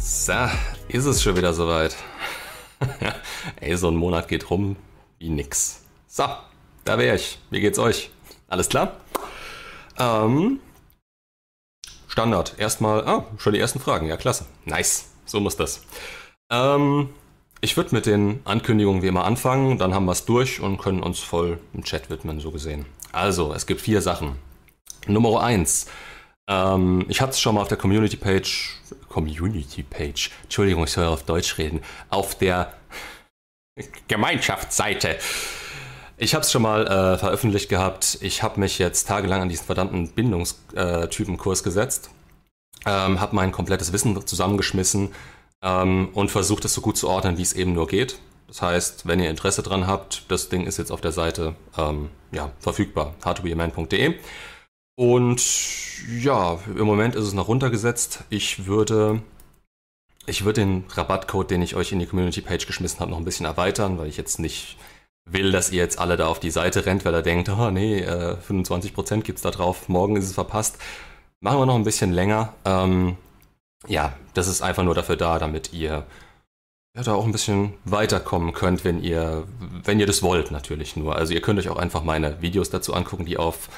So, ist es schon wieder soweit. Ey, so ein Monat geht rum wie nix. So, da wäre ich. Wie geht's euch? Alles klar? Ähm, Standard. Erstmal, ah, schon die ersten Fragen. Ja, klasse. Nice. So muss das. Ähm, ich würde mit den Ankündigungen wie immer anfangen, dann haben wir es durch und können uns voll im Chat widmen, so gesehen. Also, es gibt vier Sachen. Nummer eins. Ähm, ich hatte es schon mal auf der Community Page, Community Page, Entschuldigung, ich soll auf Deutsch reden, auf der Gemeinschaftsseite. Ich habe es schon mal äh, veröffentlicht gehabt. Ich habe mich jetzt tagelang an diesen verdammten Bindungstypenkurs gesetzt, ähm, habe mein komplettes Wissen zusammengeschmissen ähm, und versucht es so gut zu ordnen, wie es eben nur geht. Das heißt, wenn ihr Interesse dran habt, das Ding ist jetzt auf der Seite ähm, ja, verfügbar, hardtobeaman.de. Und ja, im Moment ist es noch runtergesetzt. Ich würde, ich würde den Rabattcode, den ich euch in die Community-Page geschmissen habe, noch ein bisschen erweitern, weil ich jetzt nicht will, dass ihr jetzt alle da auf die Seite rennt, weil er denkt, oh nee, äh, 25% gibt es da drauf, morgen ist es verpasst. Machen wir noch ein bisschen länger. Ähm, ja, das ist einfach nur dafür da, damit ihr ja, da auch ein bisschen weiterkommen könnt, wenn ihr, wenn ihr das wollt, natürlich nur. Also ihr könnt euch auch einfach meine Videos dazu angucken, die auf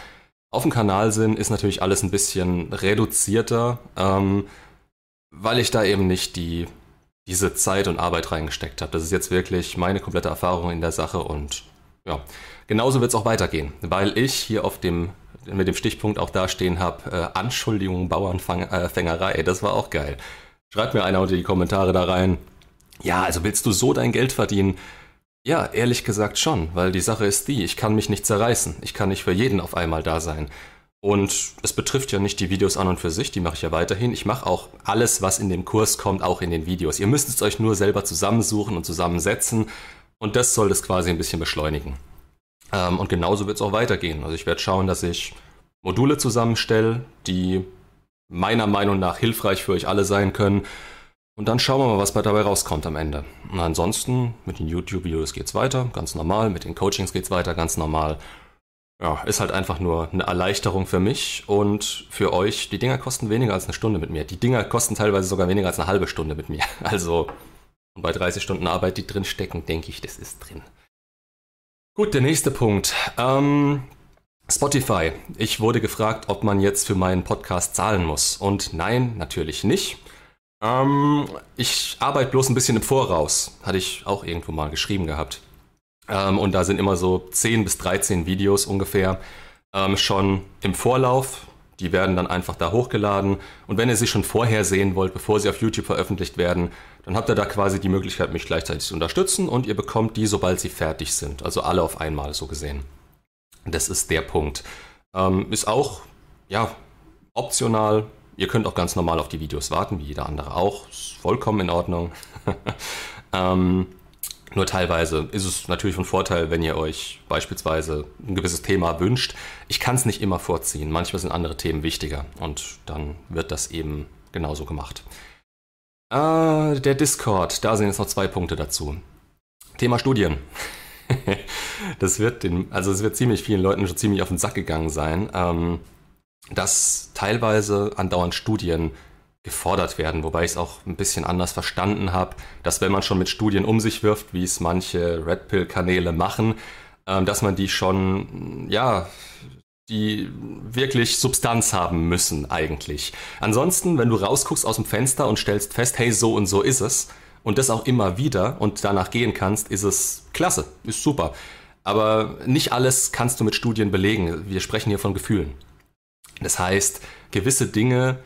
auf dem Kanal sind, ist natürlich alles ein bisschen reduzierter, ähm, weil ich da eben nicht die, diese Zeit und Arbeit reingesteckt habe. Das ist jetzt wirklich meine komplette Erfahrung in der Sache und ja, genauso wird es auch weitergehen, weil ich hier auf dem mit dem Stichpunkt auch dastehen habe, äh, Anschuldigung, Bauernfängerei, äh, das war auch geil. Schreibt mir einer unter die Kommentare da rein. Ja, also willst du so dein Geld verdienen? Ja, ehrlich gesagt schon, weil die Sache ist die, ich kann mich nicht zerreißen. Ich kann nicht für jeden auf einmal da sein. Und es betrifft ja nicht die Videos an und für sich, die mache ich ja weiterhin. Ich mache auch alles, was in dem Kurs kommt, auch in den Videos. Ihr müsst es euch nur selber zusammensuchen und zusammensetzen und das soll das quasi ein bisschen beschleunigen. Ähm, und genauso wird es auch weitergehen. Also ich werde schauen, dass ich Module zusammenstelle, die meiner Meinung nach hilfreich für euch alle sein können und dann schauen wir mal, was dabei rauskommt am Ende. Und ansonsten, mit den YouTube-Videos geht es weiter, ganz normal. Mit den Coachings geht es weiter, ganz normal. Ja, ist halt einfach nur eine Erleichterung für mich und für euch. Die Dinger kosten weniger als eine Stunde mit mir. Die Dinger kosten teilweise sogar weniger als eine halbe Stunde mit mir. Also bei 30 Stunden Arbeit, die drin stecken, denke ich, das ist drin. Gut, der nächste Punkt. Ähm, Spotify. Ich wurde gefragt, ob man jetzt für meinen Podcast zahlen muss. Und nein, natürlich nicht. Ähm, ich arbeite bloß ein bisschen im Voraus. Hatte ich auch irgendwo mal geschrieben gehabt. Ähm, und da sind immer so 10 bis 13 Videos ungefähr ähm, schon im Vorlauf. Die werden dann einfach da hochgeladen. Und wenn ihr sie schon vorher sehen wollt, bevor sie auf YouTube veröffentlicht werden, dann habt ihr da quasi die Möglichkeit, mich gleichzeitig zu unterstützen und ihr bekommt die, sobald sie fertig sind. Also alle auf einmal so gesehen. Das ist der Punkt. Ähm, ist auch, ja, optional Ihr könnt auch ganz normal auf die Videos warten, wie jeder andere auch. Ist vollkommen in Ordnung. ähm, nur teilweise ist es natürlich von Vorteil, wenn ihr euch beispielsweise ein gewisses Thema wünscht. Ich kann es nicht immer vorziehen. Manchmal sind andere Themen wichtiger und dann wird das eben genauso gemacht. Äh, der Discord, da sind jetzt noch zwei Punkte dazu. Thema Studien. das wird den, also es wird ziemlich vielen Leuten schon ziemlich auf den Sack gegangen sein. Ähm, dass teilweise andauernd Studien gefordert werden, wobei ich es auch ein bisschen anders verstanden habe, dass wenn man schon mit Studien um sich wirft, wie es manche Red Pill-Kanäle machen, äh, dass man die schon, ja, die wirklich Substanz haben müssen eigentlich. Ansonsten, wenn du rausguckst aus dem Fenster und stellst fest, hey, so und so ist es, und das auch immer wieder und danach gehen kannst, ist es klasse, ist super. Aber nicht alles kannst du mit Studien belegen. Wir sprechen hier von Gefühlen. Das heißt, gewisse Dinge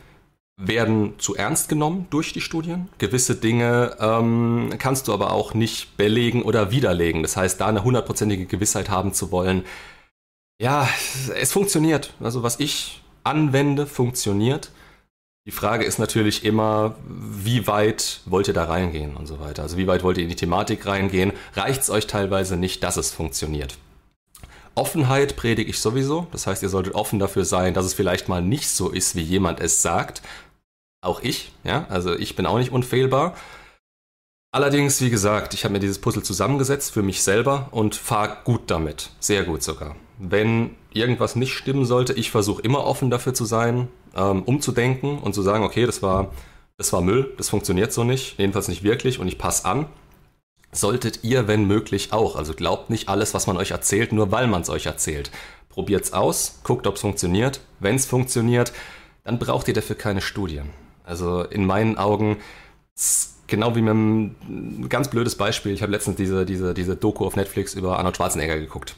werden zu ernst genommen durch die Studien. Gewisse Dinge ähm, kannst du aber auch nicht belegen oder widerlegen. Das heißt, da eine hundertprozentige Gewissheit haben zu wollen, ja, es funktioniert. Also was ich anwende, funktioniert. Die Frage ist natürlich immer, wie weit wollt ihr da reingehen und so weiter. Also wie weit wollt ihr in die Thematik reingehen? Reicht es euch teilweise nicht, dass es funktioniert? Offenheit predige ich sowieso. Das heißt, ihr solltet offen dafür sein, dass es vielleicht mal nicht so ist, wie jemand es sagt. Auch ich, ja. Also ich bin auch nicht unfehlbar. Allerdings, wie gesagt, ich habe mir dieses Puzzle zusammengesetzt für mich selber und fahre gut damit. Sehr gut sogar. Wenn irgendwas nicht stimmen sollte, ich versuche immer offen dafür zu sein, ähm, umzudenken und zu sagen, okay, das war das war Müll, das funktioniert so nicht, jedenfalls nicht wirklich und ich passe an. Solltet ihr, wenn möglich, auch. Also glaubt nicht alles, was man euch erzählt, nur weil man es euch erzählt. Probiert's aus, guckt, ob es funktioniert. Wenn es funktioniert, dann braucht ihr dafür keine Studien. Also in meinen Augen, genau wie mit einem ganz blödes Beispiel, ich habe letztens diese, diese, diese Doku auf Netflix über Arnold Schwarzenegger geguckt.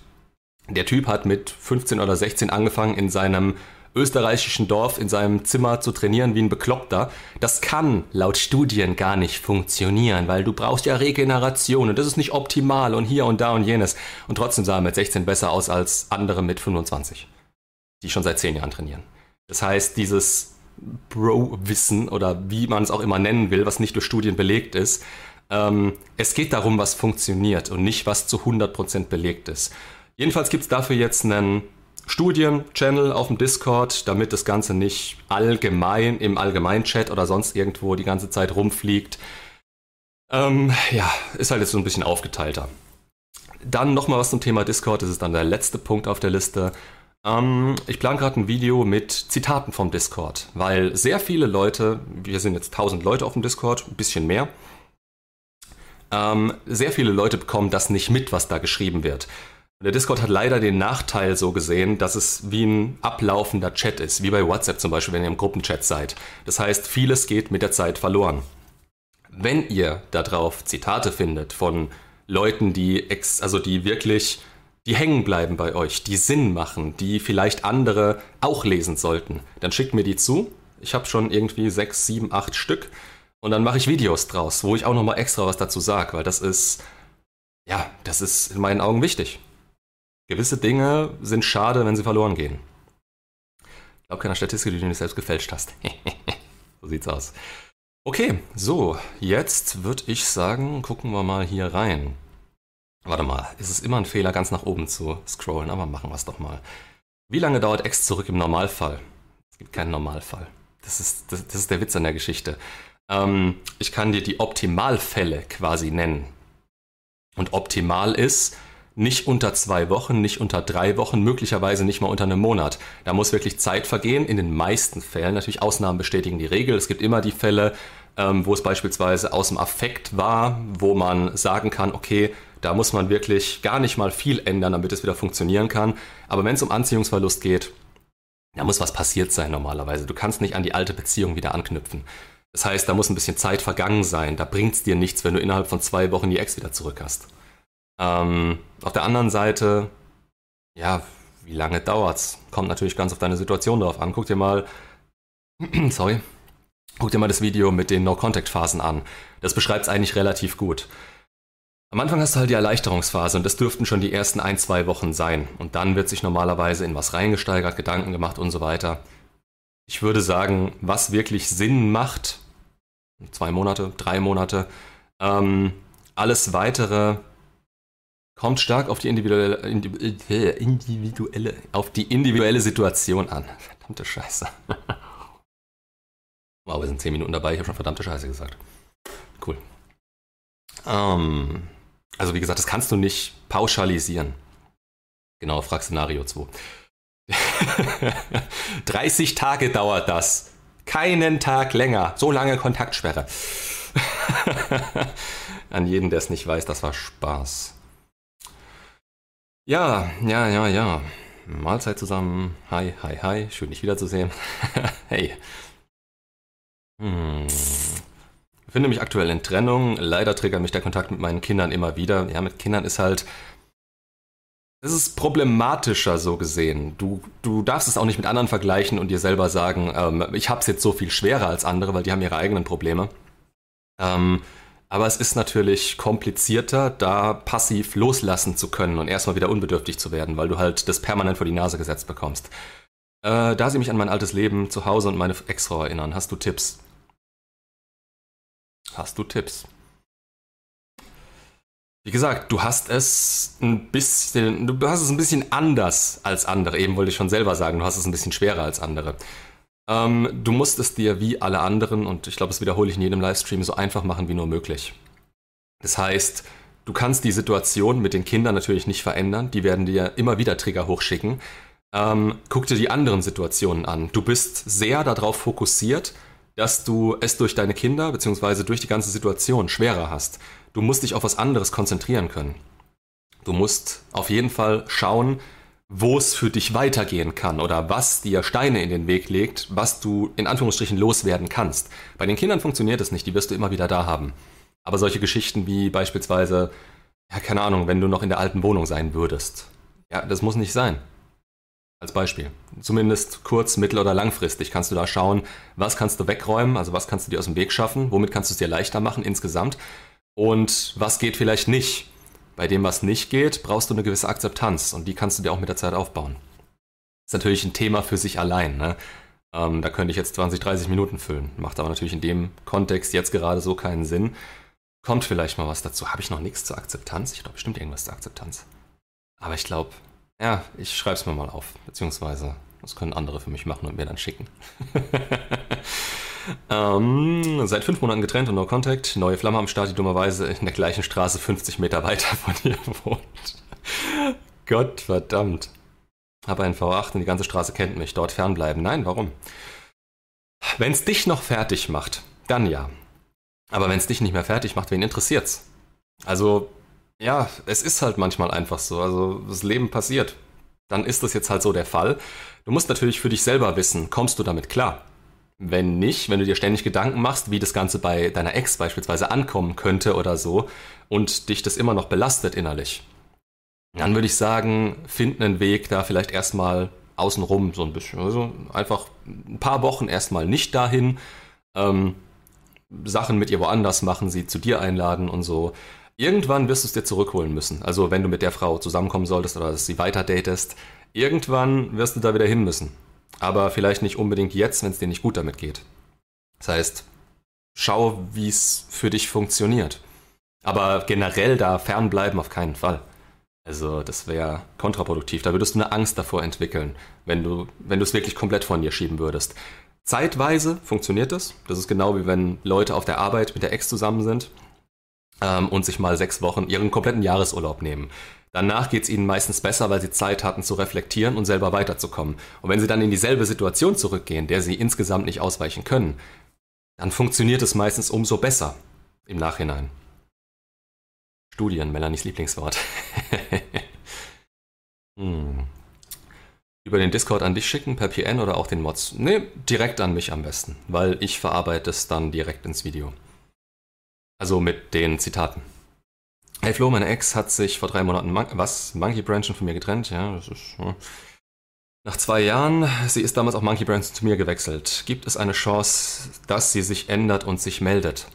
Der Typ hat mit 15 oder 16 angefangen, in seinem österreichischen Dorf in seinem Zimmer zu trainieren wie ein Bekloppter. Das kann laut Studien gar nicht funktionieren, weil du brauchst ja Regeneration und das ist nicht optimal und hier und da und jenes. Und trotzdem sah er mit 16 besser aus als andere mit 25, die schon seit 10 Jahren trainieren. Das heißt, dieses Bro-Wissen oder wie man es auch immer nennen will, was nicht durch Studien belegt ist, ähm, es geht darum, was funktioniert und nicht, was zu 100% belegt ist. Jedenfalls gibt es dafür jetzt einen Studien-Channel auf dem Discord, damit das Ganze nicht allgemein im Allgemeinchat oder sonst irgendwo die ganze Zeit rumfliegt. Ähm, ja, ist halt jetzt so ein bisschen aufgeteilter. Dann nochmal was zum Thema Discord, das ist dann der letzte Punkt auf der Liste. Ähm, ich plane gerade ein Video mit Zitaten vom Discord, weil sehr viele Leute, wir sind jetzt 1000 Leute auf dem Discord, ein bisschen mehr, ähm, sehr viele Leute bekommen das nicht mit, was da geschrieben wird. Der Discord hat leider den Nachteil so gesehen, dass es wie ein ablaufender Chat ist, wie bei WhatsApp zum Beispiel, wenn ihr im Gruppenchat seid. Das heißt, vieles geht mit der Zeit verloren. Wenn ihr darauf Zitate findet von Leuten, die ex also die wirklich, die hängen bleiben bei euch, die Sinn machen, die vielleicht andere auch lesen sollten, dann schickt mir die zu. Ich habe schon irgendwie sechs, sieben, acht Stück und dann mache ich Videos draus, wo ich auch nochmal extra was dazu sage, weil das ist, ja, das ist in meinen Augen wichtig. Gewisse Dinge sind schade, wenn sie verloren gehen. Ich glaube keiner Statistik, die du nicht selbst gefälscht hast. so sieht's aus. Okay, so, jetzt würde ich sagen, gucken wir mal hier rein. Warte mal, ist es immer ein Fehler, ganz nach oben zu scrollen, aber machen wir es doch mal. Wie lange dauert X zurück im Normalfall? Es gibt keinen Normalfall. Das ist, das, das ist der Witz an der Geschichte. Ähm, ich kann dir die Optimalfälle quasi nennen. Und optimal ist, nicht unter zwei Wochen, nicht unter drei Wochen, möglicherweise nicht mal unter einem Monat. Da muss wirklich Zeit vergehen. In den meisten Fällen, natürlich Ausnahmen bestätigen die Regel. Es gibt immer die Fälle, ähm, wo es beispielsweise aus dem Affekt war, wo man sagen kann, okay, da muss man wirklich gar nicht mal viel ändern, damit es wieder funktionieren kann. Aber wenn es um Anziehungsverlust geht, da muss was passiert sein normalerweise. Du kannst nicht an die alte Beziehung wieder anknüpfen. Das heißt, da muss ein bisschen Zeit vergangen sein. Da bringt es dir nichts, wenn du innerhalb von zwei Wochen die Ex wieder zurück hast. Ähm, auf der anderen Seite, ja, wie lange dauert's? Kommt natürlich ganz auf deine Situation drauf an. Guck dir mal, sorry, guck dir mal das Video mit den No-Contact-Phasen an. Das beschreibt es eigentlich relativ gut. Am Anfang hast du halt die Erleichterungsphase und das dürften schon die ersten ein, zwei Wochen sein. Und dann wird sich normalerweise in was reingesteigert, Gedanken gemacht und so weiter. Ich würde sagen, was wirklich Sinn macht, zwei Monate, drei Monate, ähm, alles weitere Kommt stark auf die individuelle, äh, individuelle, auf die individuelle Situation an. Verdammte Scheiße. Wow, wir sind 10 Minuten dabei, ich habe schon verdammte Scheiße gesagt. Cool. Ähm, also wie gesagt, das kannst du nicht pauschalisieren. Genau, frag Szenario 2. 30 Tage dauert das. Keinen Tag länger. So lange Kontaktsperre. An jeden, der es nicht weiß, das war Spaß. Ja, ja, ja, ja. Mahlzeit zusammen. Hi, hi, hi. Schön, dich wiederzusehen. hey. Hm. Ich finde mich aktuell in Trennung. Leider triggert mich der Kontakt mit meinen Kindern immer wieder. Ja, mit Kindern ist halt. Es ist problematischer so gesehen. Du, du darfst es auch nicht mit anderen vergleichen und dir selber sagen, ähm, ich es jetzt so viel schwerer als andere, weil die haben ihre eigenen Probleme. Ähm, aber es ist natürlich komplizierter, da passiv loslassen zu können und erstmal wieder unbedürftig zu werden, weil du halt das permanent vor die Nase gesetzt bekommst. Äh, da sie mich an mein altes Leben zu Hause und meine Ex-Frau erinnern, hast du Tipps? Hast du Tipps? Wie gesagt, du hast es ein bisschen, du hast es ein bisschen anders als andere. Eben wollte ich schon selber sagen, du hast es ein bisschen schwerer als andere. Ähm, du musst es dir wie alle anderen, und ich glaube, das wiederhole ich in jedem Livestream, so einfach machen wie nur möglich. Das heißt, du kannst die Situation mit den Kindern natürlich nicht verändern. Die werden dir immer wieder Trigger hochschicken. Ähm, guck dir die anderen Situationen an. Du bist sehr darauf fokussiert, dass du es durch deine Kinder bzw. durch die ganze Situation schwerer hast. Du musst dich auf was anderes konzentrieren können. Du musst auf jeden Fall schauen, wo es für dich weitergehen kann oder was dir Steine in den Weg legt, was du in Anführungsstrichen loswerden kannst. Bei den Kindern funktioniert es nicht, die wirst du immer wieder da haben. Aber solche Geschichten wie beispielsweise, ja, keine Ahnung, wenn du noch in der alten Wohnung sein würdest. Ja, das muss nicht sein. Als Beispiel. Zumindest kurz-, mittel- oder langfristig kannst du da schauen, was kannst du wegräumen, also was kannst du dir aus dem Weg schaffen, womit kannst du es dir leichter machen insgesamt und was geht vielleicht nicht. Bei dem, was nicht geht, brauchst du eine gewisse Akzeptanz und die kannst du dir auch mit der Zeit aufbauen. Ist natürlich ein Thema für sich allein. Ne? Ähm, da könnte ich jetzt 20, 30 Minuten füllen. Macht aber natürlich in dem Kontext jetzt gerade so keinen Sinn. Kommt vielleicht mal was dazu. Habe ich noch nichts zur Akzeptanz? Ich glaube bestimmt irgendwas zur Akzeptanz. Aber ich glaube, ja, ich schreibe es mir mal auf. Beziehungsweise, das können andere für mich machen und mir dann schicken. Ähm, seit fünf Monaten getrennt und no contact. Neue Flamme am Start, die dummerweise in der gleichen Straße 50 Meter weiter von ihr wohnt. Gott verdammt. Habe einen V8 und die ganze Straße kennt mich. Dort fernbleiben. Nein, warum? Wenn es dich noch fertig macht, dann ja. Aber wenn es dich nicht mehr fertig macht, wen interessiert's? Also, ja, es ist halt manchmal einfach so. Also, das Leben passiert. Dann ist das jetzt halt so der Fall. Du musst natürlich für dich selber wissen, kommst du damit klar? Wenn nicht, wenn du dir ständig Gedanken machst, wie das Ganze bei deiner Ex beispielsweise ankommen könnte oder so und dich das immer noch belastet innerlich, dann würde ich sagen, find einen Weg da vielleicht erstmal außenrum so ein bisschen. Also einfach ein paar Wochen erstmal nicht dahin, ähm, Sachen mit ihr woanders machen, sie zu dir einladen und so. Irgendwann wirst du es dir zurückholen müssen. Also wenn du mit der Frau zusammenkommen solltest oder sie weiter datest, irgendwann wirst du da wieder hin müssen aber vielleicht nicht unbedingt jetzt, wenn es dir nicht gut damit geht. Das heißt, schau, wie es für dich funktioniert. Aber generell da fernbleiben auf keinen Fall. Also das wäre kontraproduktiv. Da würdest du eine Angst davor entwickeln, wenn du, wenn du es wirklich komplett von dir schieben würdest. Zeitweise funktioniert das. Das ist genau wie wenn Leute auf der Arbeit mit der Ex zusammen sind ähm, und sich mal sechs Wochen ihren kompletten Jahresurlaub nehmen. Danach geht es ihnen meistens besser, weil sie Zeit hatten zu reflektieren und selber weiterzukommen. Und wenn sie dann in dieselbe Situation zurückgehen, der sie insgesamt nicht ausweichen können, dann funktioniert es meistens umso besser im Nachhinein. Studien, Melanies Lieblingswort. hm. Über den Discord an dich schicken, per PN oder auch den Mods? Ne, direkt an mich am besten, weil ich verarbeite es dann direkt ins Video. Also mit den Zitaten. Hey Flo, meine Ex hat sich vor drei Monaten Mon was Monkey Branchen von mir getrennt. Ja, das ist ja. nach zwei Jahren. Sie ist damals auch Monkey Branchen zu mir gewechselt. Gibt es eine Chance, dass sie sich ändert und sich meldet?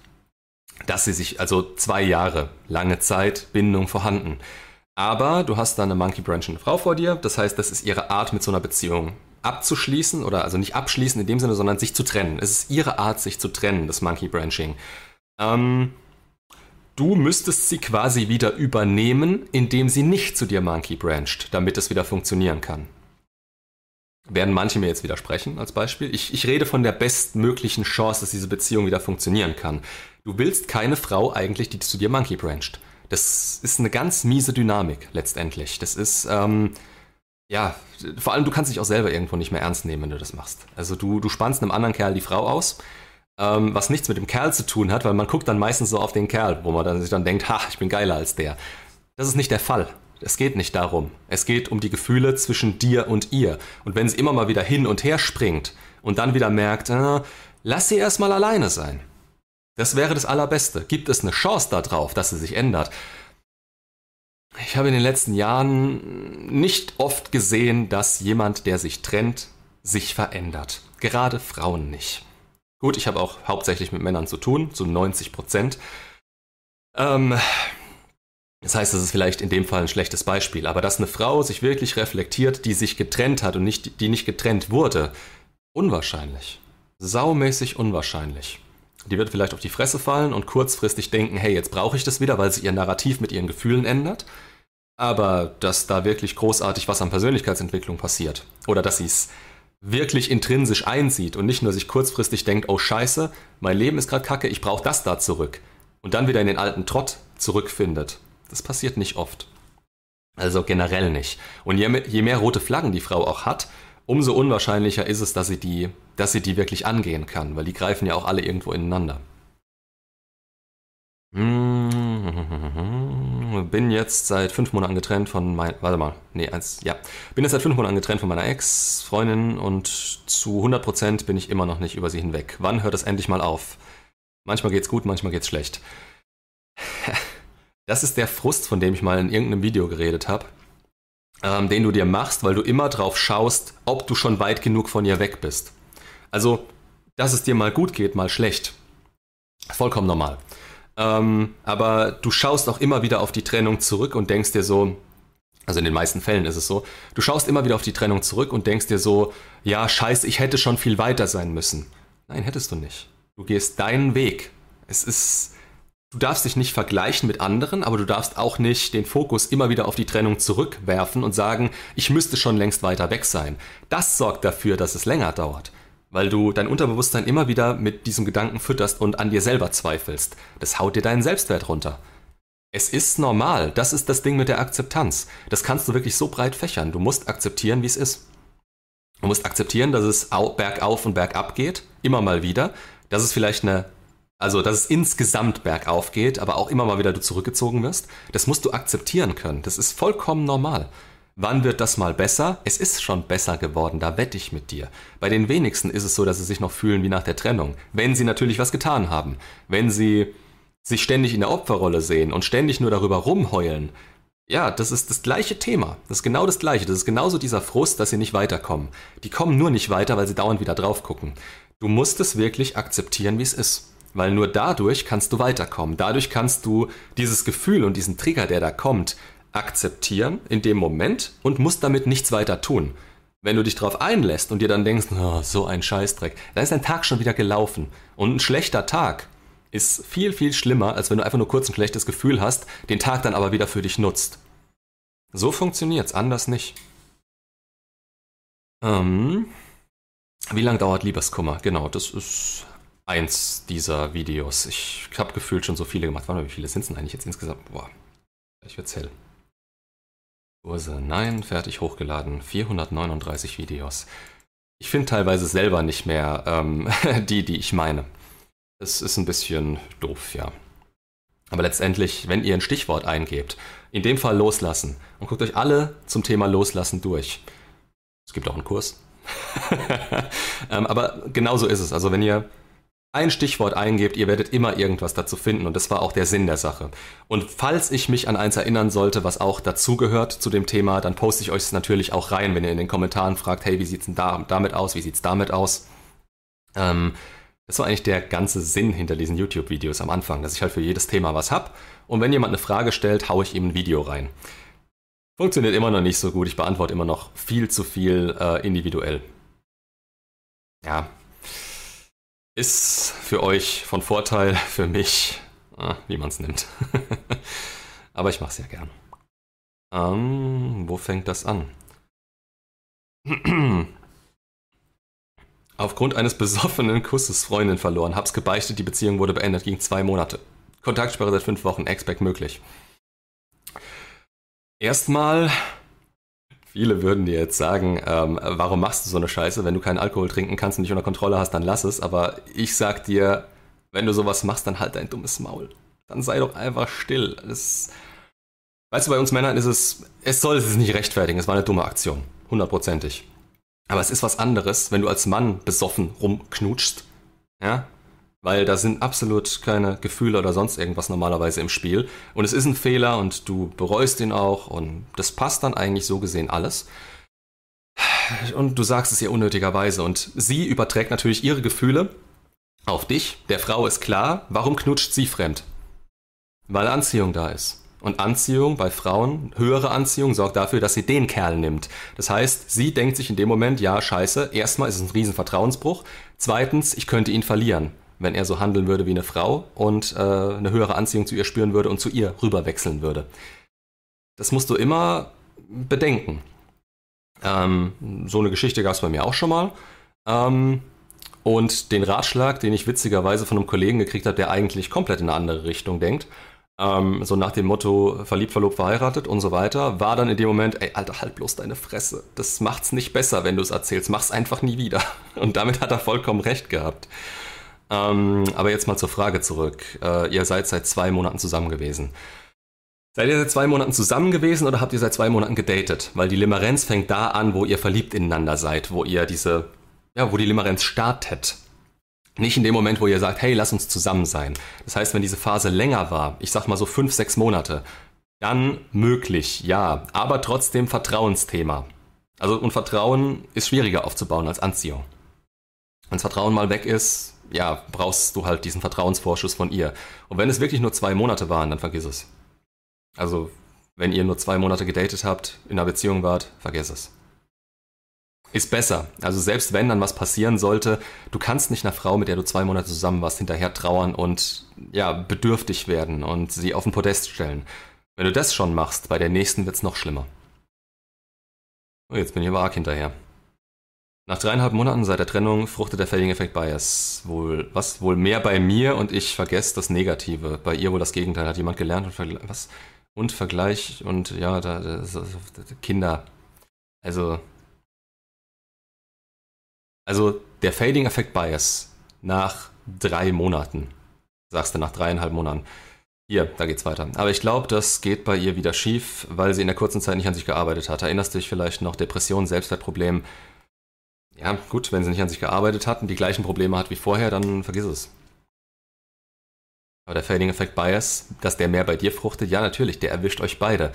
Dass sie sich also zwei Jahre lange Zeit Bindung vorhanden. Aber du hast da eine Monkey Branching Frau vor dir. Das heißt, das ist ihre Art mit so einer Beziehung abzuschließen oder also nicht abschließen in dem Sinne, sondern sich zu trennen. Es ist ihre Art, sich zu trennen, das Monkey Branching. Ähm, Du müsstest sie quasi wieder übernehmen, indem sie nicht zu dir Monkey brancht, damit es wieder funktionieren kann. Werden manche mir jetzt widersprechen als Beispiel? Ich, ich rede von der bestmöglichen Chance, dass diese Beziehung wieder funktionieren kann. Du willst keine Frau eigentlich, die zu dir Monkey brancht. Das ist eine ganz miese Dynamik letztendlich. Das ist, ähm, ja, vor allem du kannst dich auch selber irgendwo nicht mehr ernst nehmen, wenn du das machst. Also du, du spannst einem anderen Kerl die Frau aus ähm, was nichts mit dem Kerl zu tun hat, weil man guckt dann meistens so auf den Kerl, wo man dann sich dann denkt, ha, ich bin geiler als der. Das ist nicht der Fall. Es geht nicht darum. Es geht um die Gefühle zwischen dir und ihr. Und wenn sie immer mal wieder hin und her springt und dann wieder merkt, äh, lass sie erstmal alleine sein. Das wäre das Allerbeste. Gibt es eine Chance darauf, dass sie sich ändert? Ich habe in den letzten Jahren nicht oft gesehen, dass jemand, der sich trennt, sich verändert. Gerade Frauen nicht. Gut, ich habe auch hauptsächlich mit Männern zu tun, zu 90 Prozent. Ähm, das heißt, das ist vielleicht in dem Fall ein schlechtes Beispiel, aber dass eine Frau sich wirklich reflektiert, die sich getrennt hat und nicht, die nicht getrennt wurde, unwahrscheinlich. Saumäßig unwahrscheinlich. Die wird vielleicht auf die Fresse fallen und kurzfristig denken, hey, jetzt brauche ich das wieder, weil sie ihr Narrativ mit ihren Gefühlen ändert. Aber dass da wirklich großartig was an Persönlichkeitsentwicklung passiert oder dass sie es wirklich intrinsisch einsieht und nicht nur sich kurzfristig denkt, oh scheiße, mein Leben ist gerade kacke, ich brauche das da zurück und dann wieder in den alten Trott zurückfindet. Das passiert nicht oft. Also generell nicht. Und je mehr, je mehr rote Flaggen die Frau auch hat umso unwahrscheinlicher ist es, dass sie die, dass sie die wirklich angehen kann, weil die greifen ja auch alle irgendwo ineinander. Hm, bin jetzt seit fünf Monaten getrennt von meiner, warte mal, nee, eins, ja, bin jetzt seit fünf Monaten getrennt von meiner Ex-Freundin und zu 100% bin ich immer noch nicht über sie hinweg. Wann hört es endlich mal auf? Manchmal geht's gut, manchmal geht's schlecht. Das ist der Frust, von dem ich mal in irgendeinem Video geredet habe, ähm, den du dir machst, weil du immer drauf schaust, ob du schon weit genug von ihr weg bist. Also, dass es dir mal gut geht, mal schlecht. Vollkommen normal. Ähm, aber du schaust auch immer wieder auf die Trennung zurück und denkst dir so, also in den meisten Fällen ist es so, du schaust immer wieder auf die Trennung zurück und denkst dir so, ja, scheiße, ich hätte schon viel weiter sein müssen. Nein, hättest du nicht. Du gehst deinen Weg. Es ist, du darfst dich nicht vergleichen mit anderen, aber du darfst auch nicht den Fokus immer wieder auf die Trennung zurückwerfen und sagen, ich müsste schon längst weiter weg sein. Das sorgt dafür, dass es länger dauert weil du dein Unterbewusstsein immer wieder mit diesem Gedanken fütterst und an dir selber zweifelst. Das haut dir deinen Selbstwert runter. Es ist normal, das ist das Ding mit der Akzeptanz. Das kannst du wirklich so breit fächern. Du musst akzeptieren, wie es ist. Du musst akzeptieren, dass es bergauf und bergab geht, immer mal wieder. Dass es vielleicht eine, also dass es insgesamt bergauf geht, aber auch immer mal wieder du zurückgezogen wirst. Das musst du akzeptieren können. Das ist vollkommen normal. Wann wird das mal besser? Es ist schon besser geworden, da wette ich mit dir. Bei den wenigsten ist es so, dass sie sich noch fühlen wie nach der Trennung. Wenn sie natürlich was getan haben. Wenn sie sich ständig in der Opferrolle sehen und ständig nur darüber rumheulen. Ja, das ist das gleiche Thema. Das ist genau das gleiche. Das ist genauso dieser Frust, dass sie nicht weiterkommen. Die kommen nur nicht weiter, weil sie dauernd wieder drauf gucken. Du musst es wirklich akzeptieren, wie es ist. Weil nur dadurch kannst du weiterkommen. Dadurch kannst du dieses Gefühl und diesen Trigger, der da kommt, akzeptieren in dem Moment und musst damit nichts weiter tun. Wenn du dich darauf einlässt und dir dann denkst, oh, so ein Scheißdreck, dann ist dein Tag schon wieder gelaufen. Und ein schlechter Tag ist viel, viel schlimmer, als wenn du einfach nur kurz ein schlechtes Gefühl hast, den Tag dann aber wieder für dich nutzt. So funktioniert's, anders nicht. Ähm, wie lange dauert Liebeskummer? Genau, das ist eins dieser Videos. Ich habe gefühlt schon so viele gemacht. Warte mal, wie viele sind es denn eigentlich jetzt insgesamt? Boah, ich wird's hell. Kurse, nein, fertig hochgeladen, 439 Videos. Ich finde teilweise selber nicht mehr ähm, die, die ich meine. Es ist ein bisschen doof, ja. Aber letztendlich, wenn ihr ein Stichwort eingebt, in dem Fall loslassen, und guckt euch alle zum Thema Loslassen durch. Es gibt auch einen Kurs. ähm, aber genauso ist es. Also wenn ihr ein Stichwort eingebt, ihr werdet immer irgendwas dazu finden und das war auch der Sinn der Sache. Und falls ich mich an eins erinnern sollte, was auch dazugehört zu dem Thema, dann poste ich euch es natürlich auch rein, wenn ihr in den Kommentaren fragt, hey, wie sieht's denn da, damit aus, wie sieht's damit aus? Ähm, das war eigentlich der ganze Sinn hinter diesen YouTube-Videos am Anfang, dass ich halt für jedes Thema was hab und wenn jemand eine Frage stellt, haue ich ihm ein Video rein. Funktioniert immer noch nicht so gut, ich beantworte immer noch viel zu viel äh, individuell. Ja, ist für euch von Vorteil, für mich, ah, wie man es nimmt. Aber ich mache es ja gern. Ähm, wo fängt das an? Aufgrund eines besoffenen Kusses Freundin verloren, hab's gebeichtet, die Beziehung wurde beendet, ging zwei Monate. Kontaktsperre seit fünf Wochen, Expect möglich. Erstmal Viele würden dir jetzt sagen, ähm, warum machst du so eine Scheiße? Wenn du keinen Alkohol trinken kannst und nicht unter Kontrolle hast, dann lass es. Aber ich sag dir, wenn du sowas machst, dann halt dein dummes Maul. Dann sei doch einfach still. Das, weißt du, bei uns Männern ist es, es soll es nicht rechtfertigen. Es war eine dumme Aktion. Hundertprozentig. Aber es ist was anderes, wenn du als Mann besoffen rumknutschst. Ja? Weil da sind absolut keine Gefühle oder sonst irgendwas normalerweise im Spiel. Und es ist ein Fehler und du bereust ihn auch und das passt dann eigentlich so gesehen alles. Und du sagst es ihr unnötigerweise und sie überträgt natürlich ihre Gefühle auf dich. Der Frau ist klar, warum knutscht sie fremd? Weil Anziehung da ist. Und Anziehung bei Frauen, höhere Anziehung, sorgt dafür, dass sie den Kerl nimmt. Das heißt, sie denkt sich in dem Moment, ja, scheiße, erstmal ist es ein riesen Vertrauensbruch. Zweitens, ich könnte ihn verlieren wenn er so handeln würde wie eine Frau und äh, eine höhere Anziehung zu ihr spüren würde und zu ihr rüberwechseln würde. Das musst du immer bedenken. Ähm, so eine Geschichte gab es bei mir auch schon mal. Ähm, und den Ratschlag, den ich witzigerweise von einem Kollegen gekriegt habe, der eigentlich komplett in eine andere Richtung denkt, Ähm, so nach dem Motto, verliebt, verlobt, verheiratet und so weiter, war dann in dem Moment, ey, Alter, halt bloß deine Fresse. Das macht's nicht besser, wenn du es erzählst. Mach's einfach nie wieder. Und damit hat er vollkommen recht gehabt. Ähm, aber jetzt mal zur Frage zurück. Äh, ihr seid seit zwei Monaten zusammen gewesen. Seid ihr seit zwei Monaten zusammen gewesen oder habt ihr seit zwei Monaten gedatet? Weil die Limerenz fängt da an, wo ihr verliebt ineinander seid, wo ihr diese, ja, wo die Limerenz startet. Nicht in dem Moment, wo ihr sagt, hey, lass uns zusammen sein. Das heißt, wenn diese Phase länger war, ich sag mal so fünf, sechs Monate, dann möglich, ja, aber trotzdem Vertrauensthema. Also, und Vertrauen ist schwieriger aufzubauen als Anziehung. Wenn das Vertrauen mal weg ist, ja, brauchst du halt diesen Vertrauensvorschuss von ihr. Und wenn es wirklich nur zwei Monate waren, dann vergiss es. Also, wenn ihr nur zwei Monate gedatet habt, in einer Beziehung wart, vergiss es. Ist besser. Also selbst wenn dann was passieren sollte, du kannst nicht einer Frau, mit der du zwei Monate zusammen warst, hinterher trauern und ja, bedürftig werden und sie auf den Podest stellen. Wenn du das schon machst, bei der nächsten wird's noch schlimmer. Oh, jetzt bin ich aber arg hinterher. Nach dreieinhalb Monaten seit der Trennung fruchtet der Fading Effect Bias. Wohl, was? Wohl mehr bei mir und ich vergesse das Negative. Bei ihr wohl das Gegenteil. Hat jemand gelernt und Vergleich, was? Und Vergleich und ja, da, da, da, Kinder. Also, also der Fading Effect Bias nach drei Monaten. Sagst du nach dreieinhalb Monaten. Hier, da geht's weiter. Aber ich glaube, das geht bei ihr wieder schief, weil sie in der kurzen Zeit nicht an sich gearbeitet hat. Erinnerst du dich vielleicht noch? Depression, Selbstwertproblem. Ja, gut, wenn sie nicht an sich gearbeitet hat und die gleichen Probleme hat wie vorher, dann vergiss es. Aber der Fading Effect Bias, dass der mehr bei dir fruchtet, ja, natürlich, der erwischt euch beide.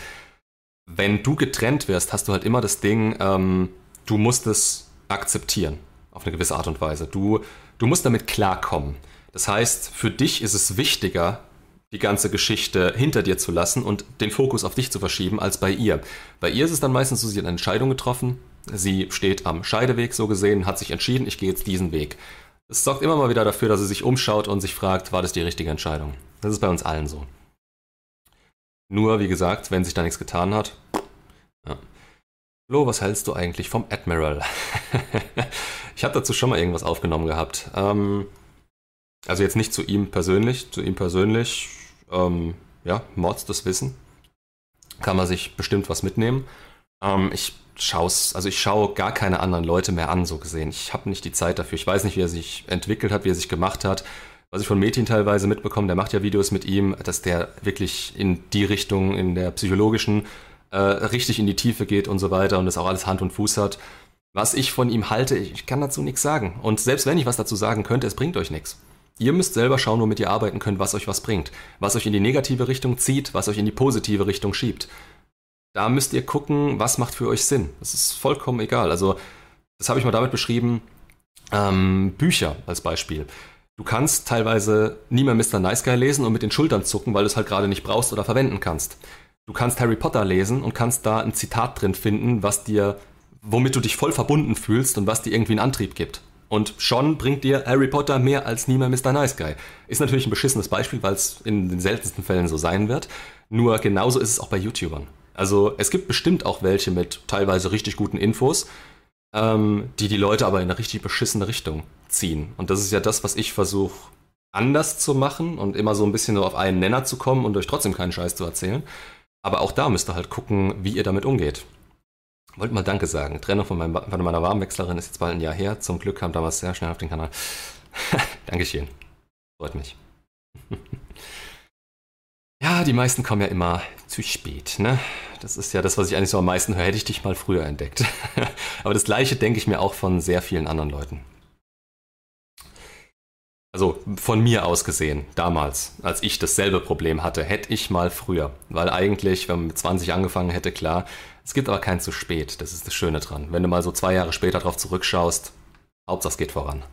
Wenn du getrennt wirst, hast du halt immer das Ding, ähm, du musst es akzeptieren auf eine gewisse Art und Weise. Du, du musst damit klarkommen. Das heißt, für dich ist es wichtiger, die ganze Geschichte hinter dir zu lassen und den Fokus auf dich zu verschieben, als bei ihr. Bei ihr ist es dann meistens so, sie hat eine Entscheidung getroffen, sie steht am Scheideweg so gesehen, hat sich entschieden, ich gehe jetzt diesen Weg. Es sorgt immer mal wieder dafür, dass sie sich umschaut und sich fragt, war das die richtige Entscheidung? Das ist bei uns allen so. Nur, wie gesagt, wenn sich da nichts getan hat. Ja. Lo, was hältst du eigentlich vom Admiral? Ich habe dazu schon mal irgendwas aufgenommen gehabt. Ähm, also jetzt nicht zu ihm persönlich, zu ihm persönlich, ähm, ja, Mods das Wissen. Kann man sich bestimmt was mitnehmen. Ähm, ich schaue also ich schaue gar keine anderen Leute mehr an, so gesehen. Ich habe nicht die Zeit dafür. Ich weiß nicht, wie er sich entwickelt hat, wie er sich gemacht hat. Was ich von Metin teilweise mitbekomme, der macht ja Videos mit ihm, dass der wirklich in die Richtung, in der psychologischen, äh, richtig in die Tiefe geht und so weiter und das auch alles Hand und Fuß hat. Was ich von ihm halte, ich kann dazu nichts sagen. Und selbst wenn ich was dazu sagen könnte, es bringt euch nichts. Ihr müsst selber schauen, womit ihr arbeiten könnt, was euch was bringt. Was euch in die negative Richtung zieht, was euch in die positive Richtung schiebt. Da müsst ihr gucken, was macht für euch Sinn. Das ist vollkommen egal. Also, das habe ich mal damit beschrieben. Ähm, Bücher als Beispiel. Du kannst teilweise nie mehr Mr. Nice Guy lesen und mit den Schultern zucken, weil du es halt gerade nicht brauchst oder verwenden kannst. Du kannst Harry Potter lesen und kannst da ein Zitat drin finden, was dir womit du dich voll verbunden fühlst und was dir irgendwie einen Antrieb gibt. Und schon bringt dir Harry Potter mehr als nie mehr Mr. Nice Guy. Ist natürlich ein beschissenes Beispiel, weil es in den seltensten Fällen so sein wird. Nur genauso ist es auch bei YouTubern. Also es gibt bestimmt auch welche mit teilweise richtig guten Infos, ähm, die die Leute aber in eine richtig beschissene Richtung ziehen. Und das ist ja das, was ich versuche anders zu machen und immer so ein bisschen so auf einen Nenner zu kommen und euch trotzdem keinen Scheiß zu erzählen. Aber auch da müsst ihr halt gucken, wie ihr damit umgeht wollte mal Danke sagen. Trennung von, meinem, von meiner Warmwechslerin ist jetzt bald ein Jahr her. Zum Glück kam damals sehr schnell auf den Kanal. Dankeschön. Freut mich. Ja, die meisten kommen ja immer zu spät, ne? Das ist ja das, was ich eigentlich so am meisten höre. Hätte ich dich mal früher entdeckt. Aber das Gleiche denke ich mir auch von sehr vielen anderen Leuten. Also von mir aus gesehen, damals, als ich dasselbe Problem hatte, hätte ich mal früher. Weil eigentlich, wenn man mit 20 angefangen hätte, klar, es gibt aber kein zu spät, das ist das Schöne dran. Wenn du mal so zwei Jahre später drauf zurückschaust, Hauptsache es geht voran.